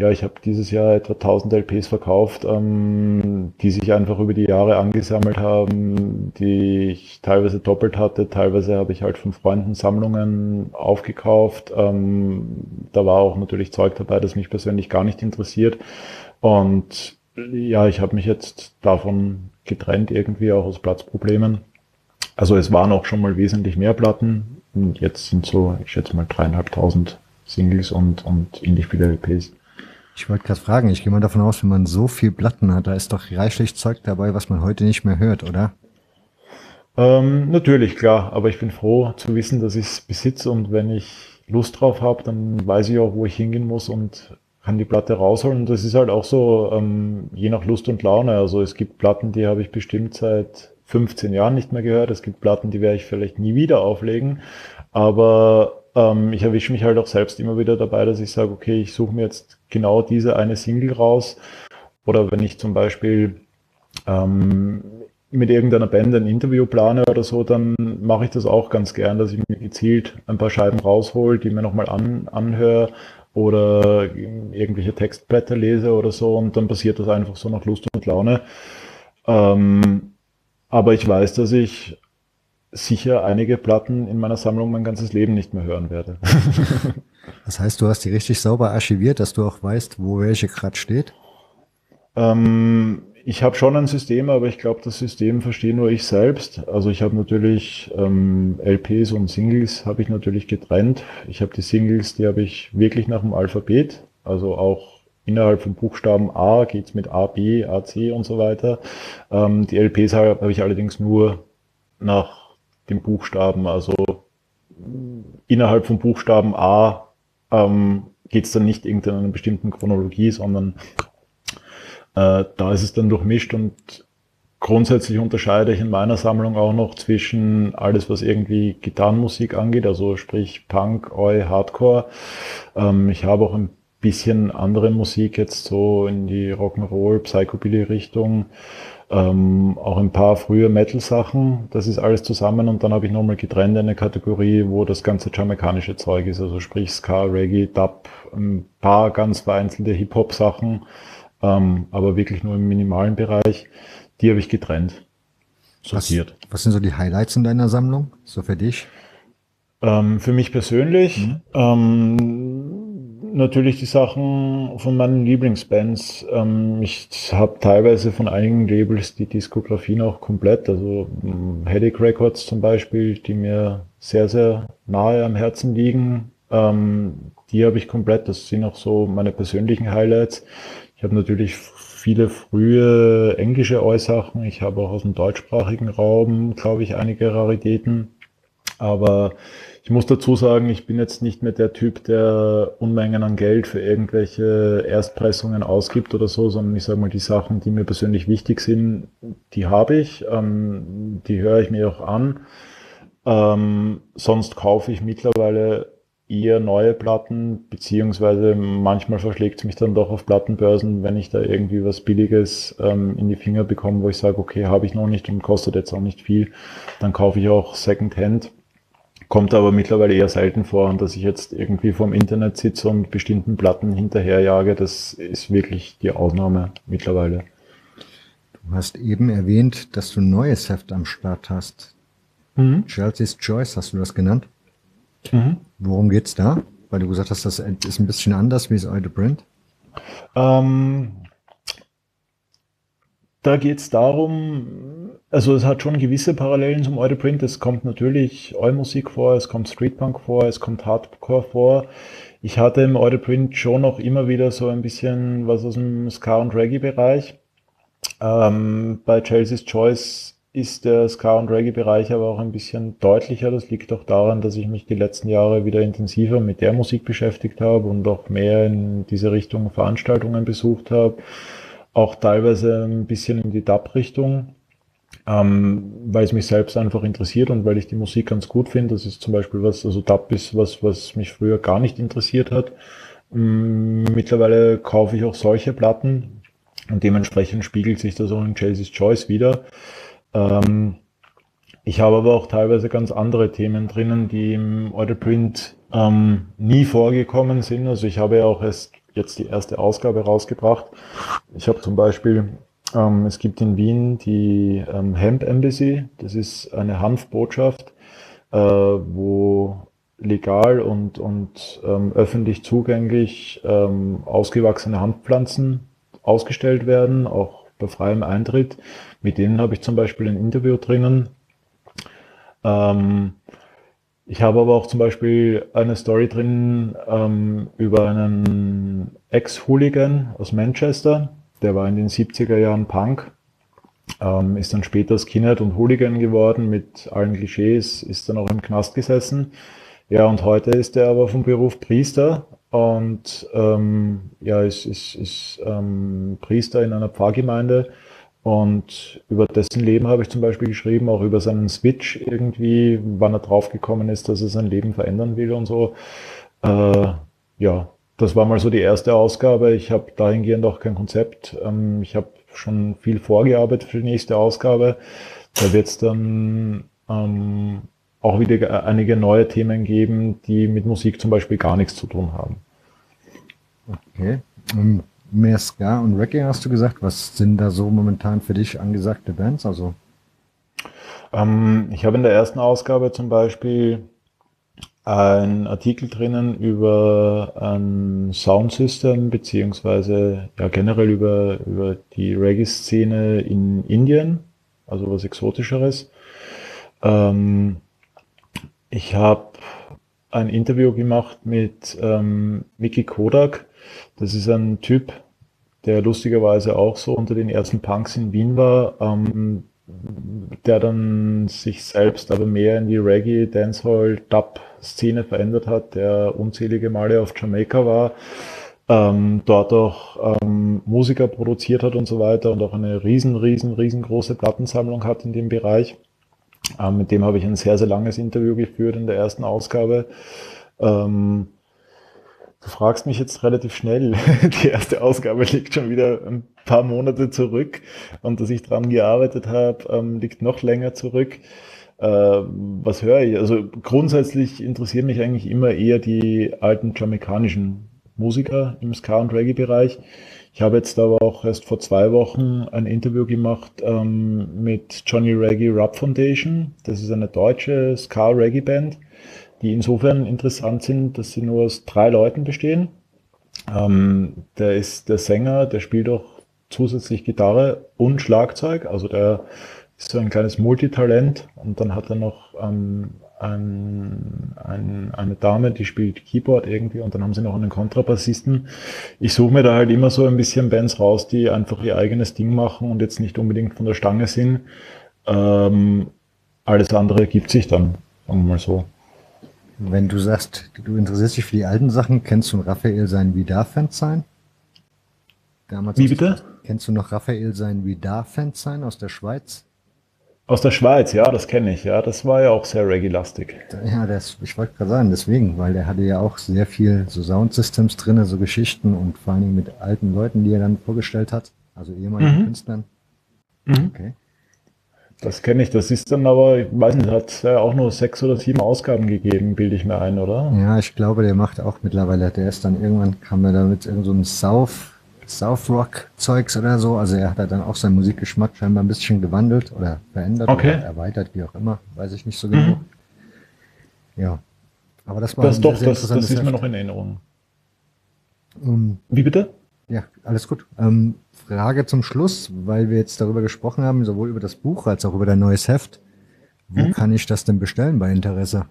ja, ich habe dieses Jahr etwa 1000 LPs verkauft, ähm, die sich einfach über die Jahre angesammelt haben, die ich teilweise doppelt hatte, teilweise habe ich halt von Freunden Sammlungen aufgekauft. Ähm, da war auch natürlich Zeug dabei, das mich persönlich gar nicht interessiert. Und ja, ich habe mich jetzt davon getrennt, irgendwie auch aus Platzproblemen. Also es waren auch schon mal wesentlich mehr Platten. Und jetzt sind so, ich schätze mal, dreieinhalbtausend Singles und, und ähnlich viele LPs. Ich wollte gerade fragen, ich gehe mal davon aus, wenn man so viel Platten hat, da ist doch reichlich Zeug dabei, was man heute nicht mehr hört, oder? Ähm, natürlich, klar, aber ich bin froh zu wissen, dass ich es besitze und wenn ich Lust drauf habe, dann weiß ich auch, wo ich hingehen muss und kann die Platte rausholen. Und das ist halt auch so, ähm, je nach Lust und Laune. Also es gibt Platten, die habe ich bestimmt seit 15 Jahren nicht mehr gehört. Es gibt Platten, die werde ich vielleicht nie wieder auflegen. Aber ähm, ich erwische mich halt auch selbst immer wieder dabei, dass ich sage, okay, ich suche mir jetzt genau diese eine Single raus. Oder wenn ich zum Beispiel ähm, mit irgendeiner Band ein Interview plane oder so, dann mache ich das auch ganz gern, dass ich mir gezielt ein paar Scheiben raushol, die mir nochmal an, anhöre oder irgendwelche Textblätter lese oder so und dann passiert das einfach so nach Lust und Laune. Ähm, aber ich weiß, dass ich sicher einige Platten in meiner Sammlung mein ganzes Leben nicht mehr hören werde. das heißt, du hast die richtig sauber archiviert, dass du auch weißt, wo welche gerade steht? Ähm, ich habe schon ein System, aber ich glaube, das System verstehe nur ich selbst. Also ich habe natürlich ähm, LPs und Singles habe ich natürlich getrennt. Ich habe die Singles, die habe ich wirklich nach dem Alphabet, also auch innerhalb von Buchstaben A geht's mit A, B, A, C und so weiter. Ähm, die LPs habe hab ich allerdings nur nach dem Buchstaben, also innerhalb von Buchstaben A ähm, geht es dann nicht in einer bestimmten Chronologie, sondern äh, da ist es dann durchmischt und grundsätzlich unterscheide ich in meiner Sammlung auch noch zwischen alles, was irgendwie Gitarrenmusik angeht, also sprich Punk, Oi, Hardcore. Ähm, ich habe auch ein bisschen andere Musik jetzt so in die Rock'n'Roll, Psychobilly-Richtung. Ähm, auch ein paar frühe Metal-Sachen, das ist alles zusammen und dann habe ich nochmal getrennt eine Kategorie, wo das ganze jamaikanische Zeug ist, also sprich Ska, Reggae, Dub, ein paar ganz vereinzelte Hip-Hop-Sachen, ähm, aber wirklich nur im minimalen Bereich. Die habe ich getrennt. Sortiert. Was, was, sind so die Highlights in deiner Sammlung, so für dich? Ähm, für mich persönlich, mhm. ähm, natürlich die Sachen von meinen Lieblingsbands. Ähm, ich habe teilweise von einigen Labels die Diskografie noch komplett, also ähm, Headache Records zum Beispiel, die mir sehr, sehr nahe am Herzen liegen. Ähm, die habe ich komplett, das sind auch so meine persönlichen Highlights. Ich habe natürlich viele frühe englische Äußerungen. Ich habe auch aus dem deutschsprachigen Raum, glaube ich, einige Raritäten. Aber ich muss dazu sagen, ich bin jetzt nicht mehr der Typ, der Unmengen an Geld für irgendwelche Erstpressungen ausgibt oder so, sondern ich sage mal, die Sachen, die mir persönlich wichtig sind, die habe ich, ähm, die höre ich mir auch an. Ähm, sonst kaufe ich mittlerweile eher neue Platten, beziehungsweise manchmal verschlägt es mich dann doch auf Plattenbörsen, wenn ich da irgendwie was Billiges ähm, in die Finger bekomme, wo ich sage, okay, habe ich noch nicht und kostet jetzt auch nicht viel, dann kaufe ich auch Secondhand. Kommt aber mittlerweile eher selten vor und dass ich jetzt irgendwie vom Internet sitze und bestimmten Platten hinterherjage, das ist wirklich die Ausnahme mittlerweile. Du hast eben erwähnt, dass du ein neues Heft am Start hast. Mhm. Chelsea's Choice hast du das genannt? Mhm. Worum geht's da? Weil du gesagt hast, das ist ein bisschen anders wie das alte Print. Ähm, da geht's darum, also es hat schon gewisse Parallelen zum Euro Print. Es kommt natürlich Eu-Musik vor, es kommt Streetpunk vor, es kommt Hardcore vor. Ich hatte im Euro Print schon noch immer wieder so ein bisschen was aus dem Ska- und Reggae-Bereich. Ähm, bei Chelsea's Choice ist der Ska- und Reggae-Bereich aber auch ein bisschen deutlicher. Das liegt auch daran, dass ich mich die letzten Jahre wieder intensiver mit der Musik beschäftigt habe und auch mehr in diese Richtung Veranstaltungen besucht habe. Auch teilweise ein bisschen in die Dub-Richtung, ähm, weil es mich selbst einfach interessiert und weil ich die Musik ganz gut finde. Das ist zum Beispiel was, also Dub ist was, was mich früher gar nicht interessiert hat. Ähm, mittlerweile kaufe ich auch solche Platten und dementsprechend spiegelt sich das auch in Chelsea's Choice wieder. Ähm, ich habe aber auch teilweise ganz andere Themen drinnen, die im Orderprint ähm, nie vorgekommen sind. Also ich habe ja auch erst jetzt die erste Ausgabe rausgebracht. Ich habe zum Beispiel, ähm, es gibt in Wien die ähm, Hemp Embassy. Das ist eine Hanfbotschaft, äh, wo legal und, und ähm, öffentlich zugänglich ähm, ausgewachsene Hanfpflanzen ausgestellt werden, auch bei freiem Eintritt. Mit denen habe ich zum Beispiel ein Interview drinnen. Ähm, ich habe aber auch zum Beispiel eine Story drin ähm, über einen Ex-Hooligan aus Manchester. Der war in den 70er Jahren Punk, ähm, ist dann später Skinhead und Hooligan geworden mit allen Klischees, ist dann auch im Knast gesessen. Ja, und heute ist er aber vom Beruf Priester und ähm, ja, ist, ist, ist ähm, Priester in einer Pfarrgemeinde und über dessen Leben habe ich zum Beispiel geschrieben, auch über seinen Switch irgendwie, wann er draufgekommen ist, dass er sein Leben verändern will und so. Äh, ja, das war mal so die erste Ausgabe. Ich habe dahingehend auch kein Konzept. Ähm, ich habe schon viel vorgearbeitet für die nächste Ausgabe. Da wird es dann ähm, auch wieder einige neue Themen geben, die mit Musik zum Beispiel gar nichts zu tun haben. Okay. Um mehr Ska und Reggae hast du gesagt. Was sind da so momentan für dich angesagte Bands? Also ähm, ich habe in der ersten Ausgabe zum Beispiel einen Artikel drinnen über ein Soundsystem beziehungsweise ja generell über, über die Reggae-Szene in Indien, also was Exotischeres. Ähm, ich habe ein Interview gemacht mit ähm, Mickey Kodak, das ist ein Typ, der lustigerweise auch so unter den ersten Punks in Wien war, ähm, der dann sich selbst aber mehr in die Reggae, Dancehall, Dub-Szene verändert hat, der unzählige Male auf Jamaika war, ähm, dort auch ähm, Musiker produziert hat und so weiter und auch eine riesen, riesen, riesengroße Plattensammlung hat in dem Bereich. Ähm, mit dem habe ich ein sehr, sehr langes Interview geführt in der ersten Ausgabe. Ähm, Du fragst mich jetzt relativ schnell. Die erste Ausgabe liegt schon wieder ein paar Monate zurück und dass ich dran gearbeitet habe, ähm, liegt noch länger zurück. Ähm, was höre ich? Also grundsätzlich interessieren mich eigentlich immer eher die alten jamaikanischen Musiker im Ska- und Reggae-Bereich. Ich habe jetzt aber auch erst vor zwei Wochen ein Interview gemacht ähm, mit Johnny Reggae Rap Foundation. Das ist eine deutsche Ska-Reggae-Band die insofern interessant sind, dass sie nur aus drei Leuten bestehen. Ähm, der ist der Sänger, der spielt auch zusätzlich Gitarre und Schlagzeug, also der ist so ein kleines Multitalent und dann hat er noch ähm, ein, ein, eine Dame, die spielt Keyboard irgendwie und dann haben sie noch einen Kontrabassisten. Ich suche mir da halt immer so ein bisschen Bands raus, die einfach ihr eigenes Ding machen und jetzt nicht unbedingt von der Stange sind. Ähm, alles andere gibt sich dann, sagen wir mal so. Wenn du sagst, du interessierst dich für die alten Sachen, kennst du Raphael sein Vidar-Fans sein? Damals Wie bitte? Kennst du noch Raphael sein Vidar-Fans sein aus der Schweiz? Aus der Schweiz, ja, das kenne ich, ja. Das war ja auch sehr reggae-lastig. Ja, das, ich wollte gerade sagen, deswegen, weil der hatte ja auch sehr viel so Soundsystems drin, so Geschichten und vor allen Dingen mit alten Leuten, die er dann vorgestellt hat, also ehemaligen mhm. Künstlern. Mhm. Okay. Das kenne ich. Das ist dann aber, ich weiß nicht, hat ja auch nur sechs oder sieben Ausgaben gegeben, bilde ich mir ein, oder? Ja, ich glaube, der macht auch mittlerweile, der ist dann irgendwann, kam er da mit irgendeinem so South, South Rock Zeugs oder so. Also er hat dann auch seinen Musikgeschmack scheinbar ein bisschen gewandelt oder verändert okay. oder erweitert, wie auch immer. Weiß ich nicht so genau. Mhm. Ja. Aber das war das doch, das, das ist mir noch in Erinnerung. Um, wie bitte? Ja, alles gut. Ähm, Frage zum Schluss, weil wir jetzt darüber gesprochen haben, sowohl über das Buch als auch über dein neues Heft. Wo mhm. kann ich das denn bestellen bei Interesse?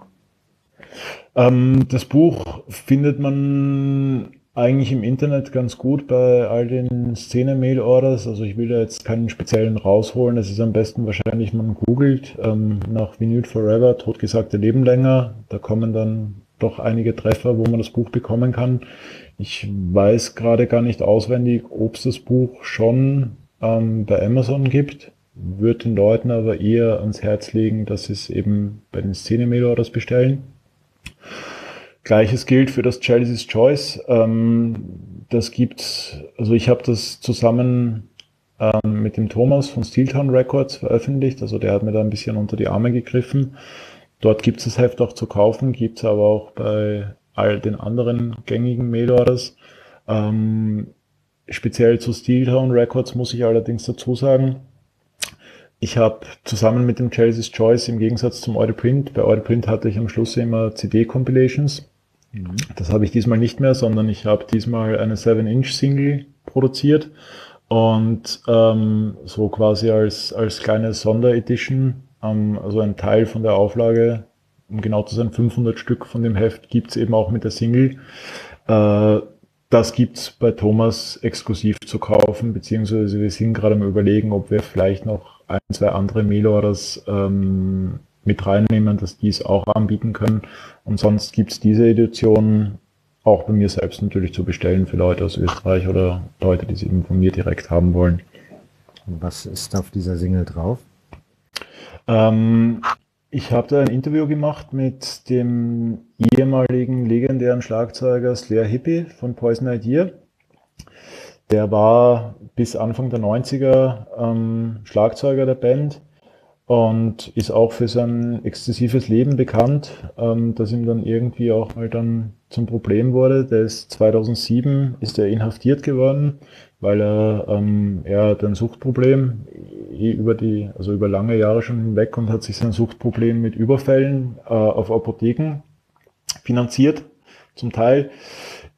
Ähm, das Buch findet man eigentlich im Internet ganz gut bei all den Szene-Mail-Orders. Also ich will da jetzt keinen speziellen rausholen. Es ist am besten wahrscheinlich, man googelt ähm, nach Vinyl Forever, totgesagte Leben länger. Da kommen dann doch einige Treffer, wo man das Buch bekommen kann. Ich weiß gerade gar nicht auswendig, ob es das Buch schon ähm, bei Amazon gibt. Würde den Leuten aber eher ans Herz legen, dass sie es eben bei den Szene-Mail-Orders bestellen. Gleiches gilt für das Chelsea's Choice. Ähm, das gibt's, also ich habe das zusammen ähm, mit dem Thomas von Steeltown Records veröffentlicht. Also der hat mir da ein bisschen unter die Arme gegriffen. Dort gibt es das Heft auch zu kaufen, gibt es aber auch bei all den anderen gängigen Mailorders. Ähm, speziell zu Steeltown Records muss ich allerdings dazu sagen, ich habe zusammen mit dem Chelsea's Choice im Gegensatz zum Print, bei Print hatte ich am Schluss immer CD-Compilations. Mhm. Das habe ich diesmal nicht mehr, sondern ich habe diesmal eine 7-Inch-Single produziert und ähm, so quasi als, als kleine Sonderedition, ähm, also ein Teil von der Auflage, um genau zu sein, 500 Stück von dem Heft gibt es eben auch mit der Single. Äh, das gibt's bei Thomas exklusiv zu kaufen, beziehungsweise wir sind gerade am überlegen, ob wir vielleicht noch ein, zwei andere Mailorders ähm, mit reinnehmen, dass die es auch anbieten können. Und sonst gibt's diese Edition auch bei mir selbst natürlich zu bestellen für Leute aus Österreich oder Leute, die sie eben von mir direkt haben wollen. Was ist auf dieser Single drauf? Ähm, ich habe da ein Interview gemacht mit dem ehemaligen legendären Schlagzeuger Slayer Hippie von Poison Idea. Der war bis Anfang der 90er ähm, Schlagzeuger der Band und ist auch für sein exzessives Leben bekannt, ähm, das ihm dann irgendwie auch mal dann zum Problem wurde. Der ist 2007 ist er inhaftiert geworden, weil er ähm, er hat ein Suchtproblem über die also über lange Jahre schon hinweg und hat sich sein Suchtproblem mit Überfällen äh, auf Apotheken finanziert zum Teil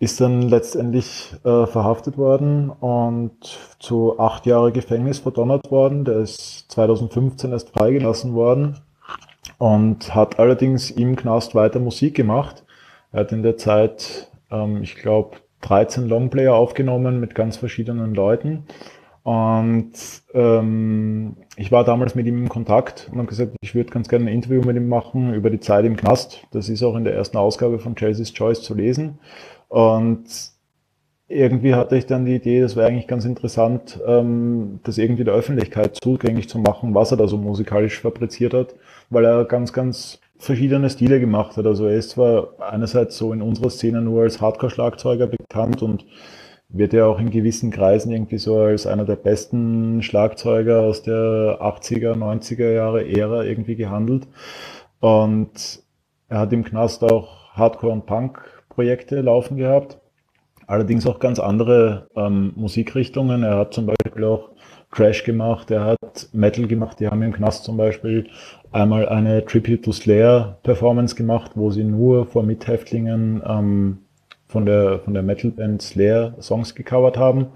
ist dann letztendlich äh, verhaftet worden und zu acht Jahre Gefängnis verdonnert worden. Der ist 2015 erst freigelassen worden und hat allerdings im Knast weiter Musik gemacht. Er hat in der Zeit, ähm, ich glaube, 13 Longplayer aufgenommen mit ganz verschiedenen Leuten. Und ähm, ich war damals mit ihm in Kontakt und habe gesagt, ich würde ganz gerne ein Interview mit ihm machen über die Zeit im Knast. Das ist auch in der ersten Ausgabe von Chelsea's Choice zu lesen. Und irgendwie hatte ich dann die Idee, das wäre eigentlich ganz interessant, ähm, das irgendwie der Öffentlichkeit zugänglich zu machen, was er da so musikalisch fabriziert hat, weil er ganz, ganz verschiedene Stile gemacht hat. Also er ist zwar einerseits so in unserer Szene nur als Hardcore-Schlagzeuger bekannt und wird ja auch in gewissen Kreisen irgendwie so als einer der besten Schlagzeuger aus der 80er, 90er Jahre Ära irgendwie gehandelt. Und er hat im Knast auch Hardcore und Punk Projekte laufen gehabt. Allerdings auch ganz andere ähm, Musikrichtungen. Er hat zum Beispiel auch Crash gemacht, er hat Metal gemacht. Die haben im Knast zum Beispiel einmal eine Tribute to Slayer Performance gemacht, wo sie nur vor Mithäftlingen ähm, von der, von der Metalband Slayer Songs gecovert haben.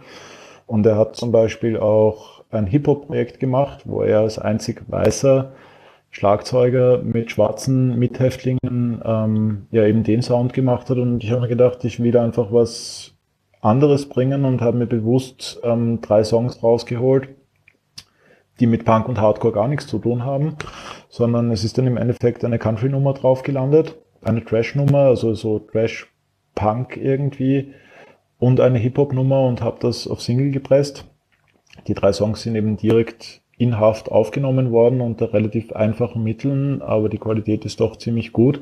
Und er hat zum Beispiel auch ein Hip-Hop-Projekt gemacht, wo er als einzig Weißer Schlagzeuger mit schwarzen Mithäftlingen ähm, ja eben den Sound gemacht hat und ich habe mir gedacht, ich will einfach was anderes bringen und habe mir bewusst ähm, drei Songs rausgeholt, die mit Punk und Hardcore gar nichts zu tun haben, sondern es ist dann im Endeffekt eine Country-Nummer drauf gelandet, eine Trash-Nummer, also so Trash-Punk irgendwie und eine Hip-Hop-Nummer und habe das auf Single gepresst. Die drei Songs sind eben direkt in Haft aufgenommen worden unter relativ einfachen Mitteln, aber die Qualität ist doch ziemlich gut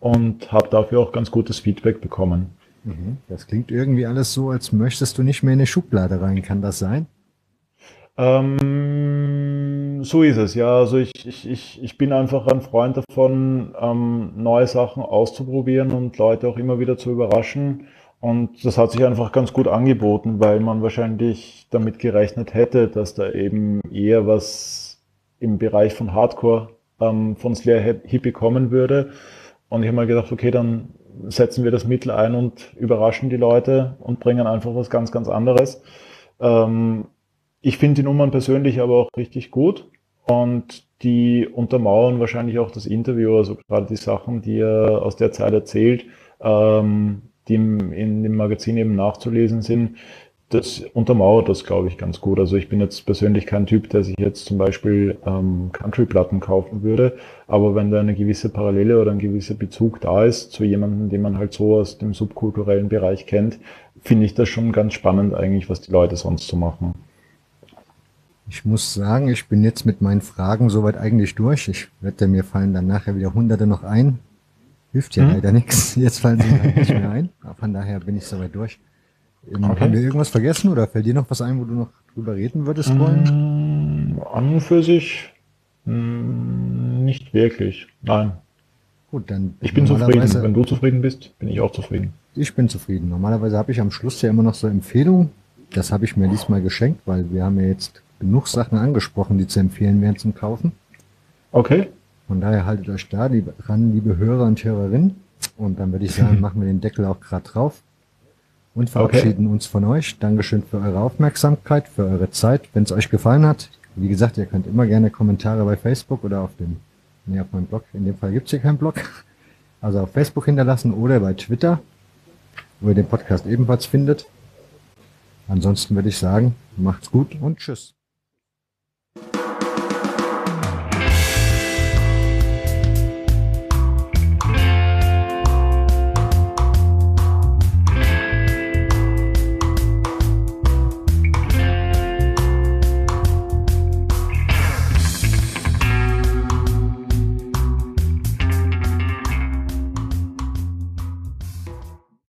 und habe dafür auch ganz gutes Feedback bekommen. Mhm. Das klingt irgendwie alles so, als möchtest du nicht mehr in eine Schublade rein. Kann das sein? Ähm, so ist es, ja. Also ich, ich, ich, ich bin einfach ein Freund davon, ähm, neue Sachen auszuprobieren und Leute auch immer wieder zu überraschen. Und das hat sich einfach ganz gut angeboten, weil man wahrscheinlich damit gerechnet hätte, dass da eben eher was im Bereich von Hardcore ähm, von Slayer Hippie kommen würde. Und ich habe mal gedacht, okay, dann setzen wir das Mittel ein und überraschen die Leute und bringen einfach was ganz, ganz anderes. Ähm, ich finde die Nummern persönlich aber auch richtig gut und die untermauern wahrscheinlich auch das Interview, also gerade die Sachen, die er aus der Zeit erzählt. Ähm, die in dem Magazin eben nachzulesen sind, das untermauert das, glaube ich, ganz gut. Also ich bin jetzt persönlich kein Typ, der sich jetzt zum Beispiel ähm, Country-Platten kaufen würde, aber wenn da eine gewisse Parallele oder ein gewisser Bezug da ist zu jemandem, den man halt so aus dem subkulturellen Bereich kennt, finde ich das schon ganz spannend eigentlich, was die Leute sonst so machen. Ich muss sagen, ich bin jetzt mit meinen Fragen soweit eigentlich durch. Ich wette, mir fallen dann nachher wieder Hunderte noch ein. Hilft ja hm? leider nichts. Jetzt fallen sie mir halt nicht mehr ein. Von daher bin ich soweit durch. Ähm, okay. Haben wir irgendwas vergessen oder fällt dir noch was ein, wo du noch drüber reden würdest wollen? Mm, an und für sich mm, nicht wirklich. Nein. Gut, dann. Ich bin zufrieden. Wenn du zufrieden bist, bin ich auch zufrieden. Ich bin zufrieden. Normalerweise habe ich am Schluss ja immer noch so Empfehlungen. Das habe ich mir diesmal geschenkt, weil wir haben ja jetzt genug Sachen angesprochen, die zu empfehlen wären zum Kaufen. Okay. Von daher haltet euch da liebe, ran, liebe Hörer und Hörerinnen. Und dann würde ich sagen, machen wir den Deckel auch gerade drauf und verabschieden okay. uns von euch. Dankeschön für eure Aufmerksamkeit, für eure Zeit. Wenn es euch gefallen hat, wie gesagt, ihr könnt immer gerne Kommentare bei Facebook oder auf dem, nee, auf meinem Blog. In dem Fall gibt's hier keinen Blog. Also auf Facebook hinterlassen oder bei Twitter, wo ihr den Podcast ebenfalls findet. Ansonsten würde ich sagen, macht's gut und tschüss.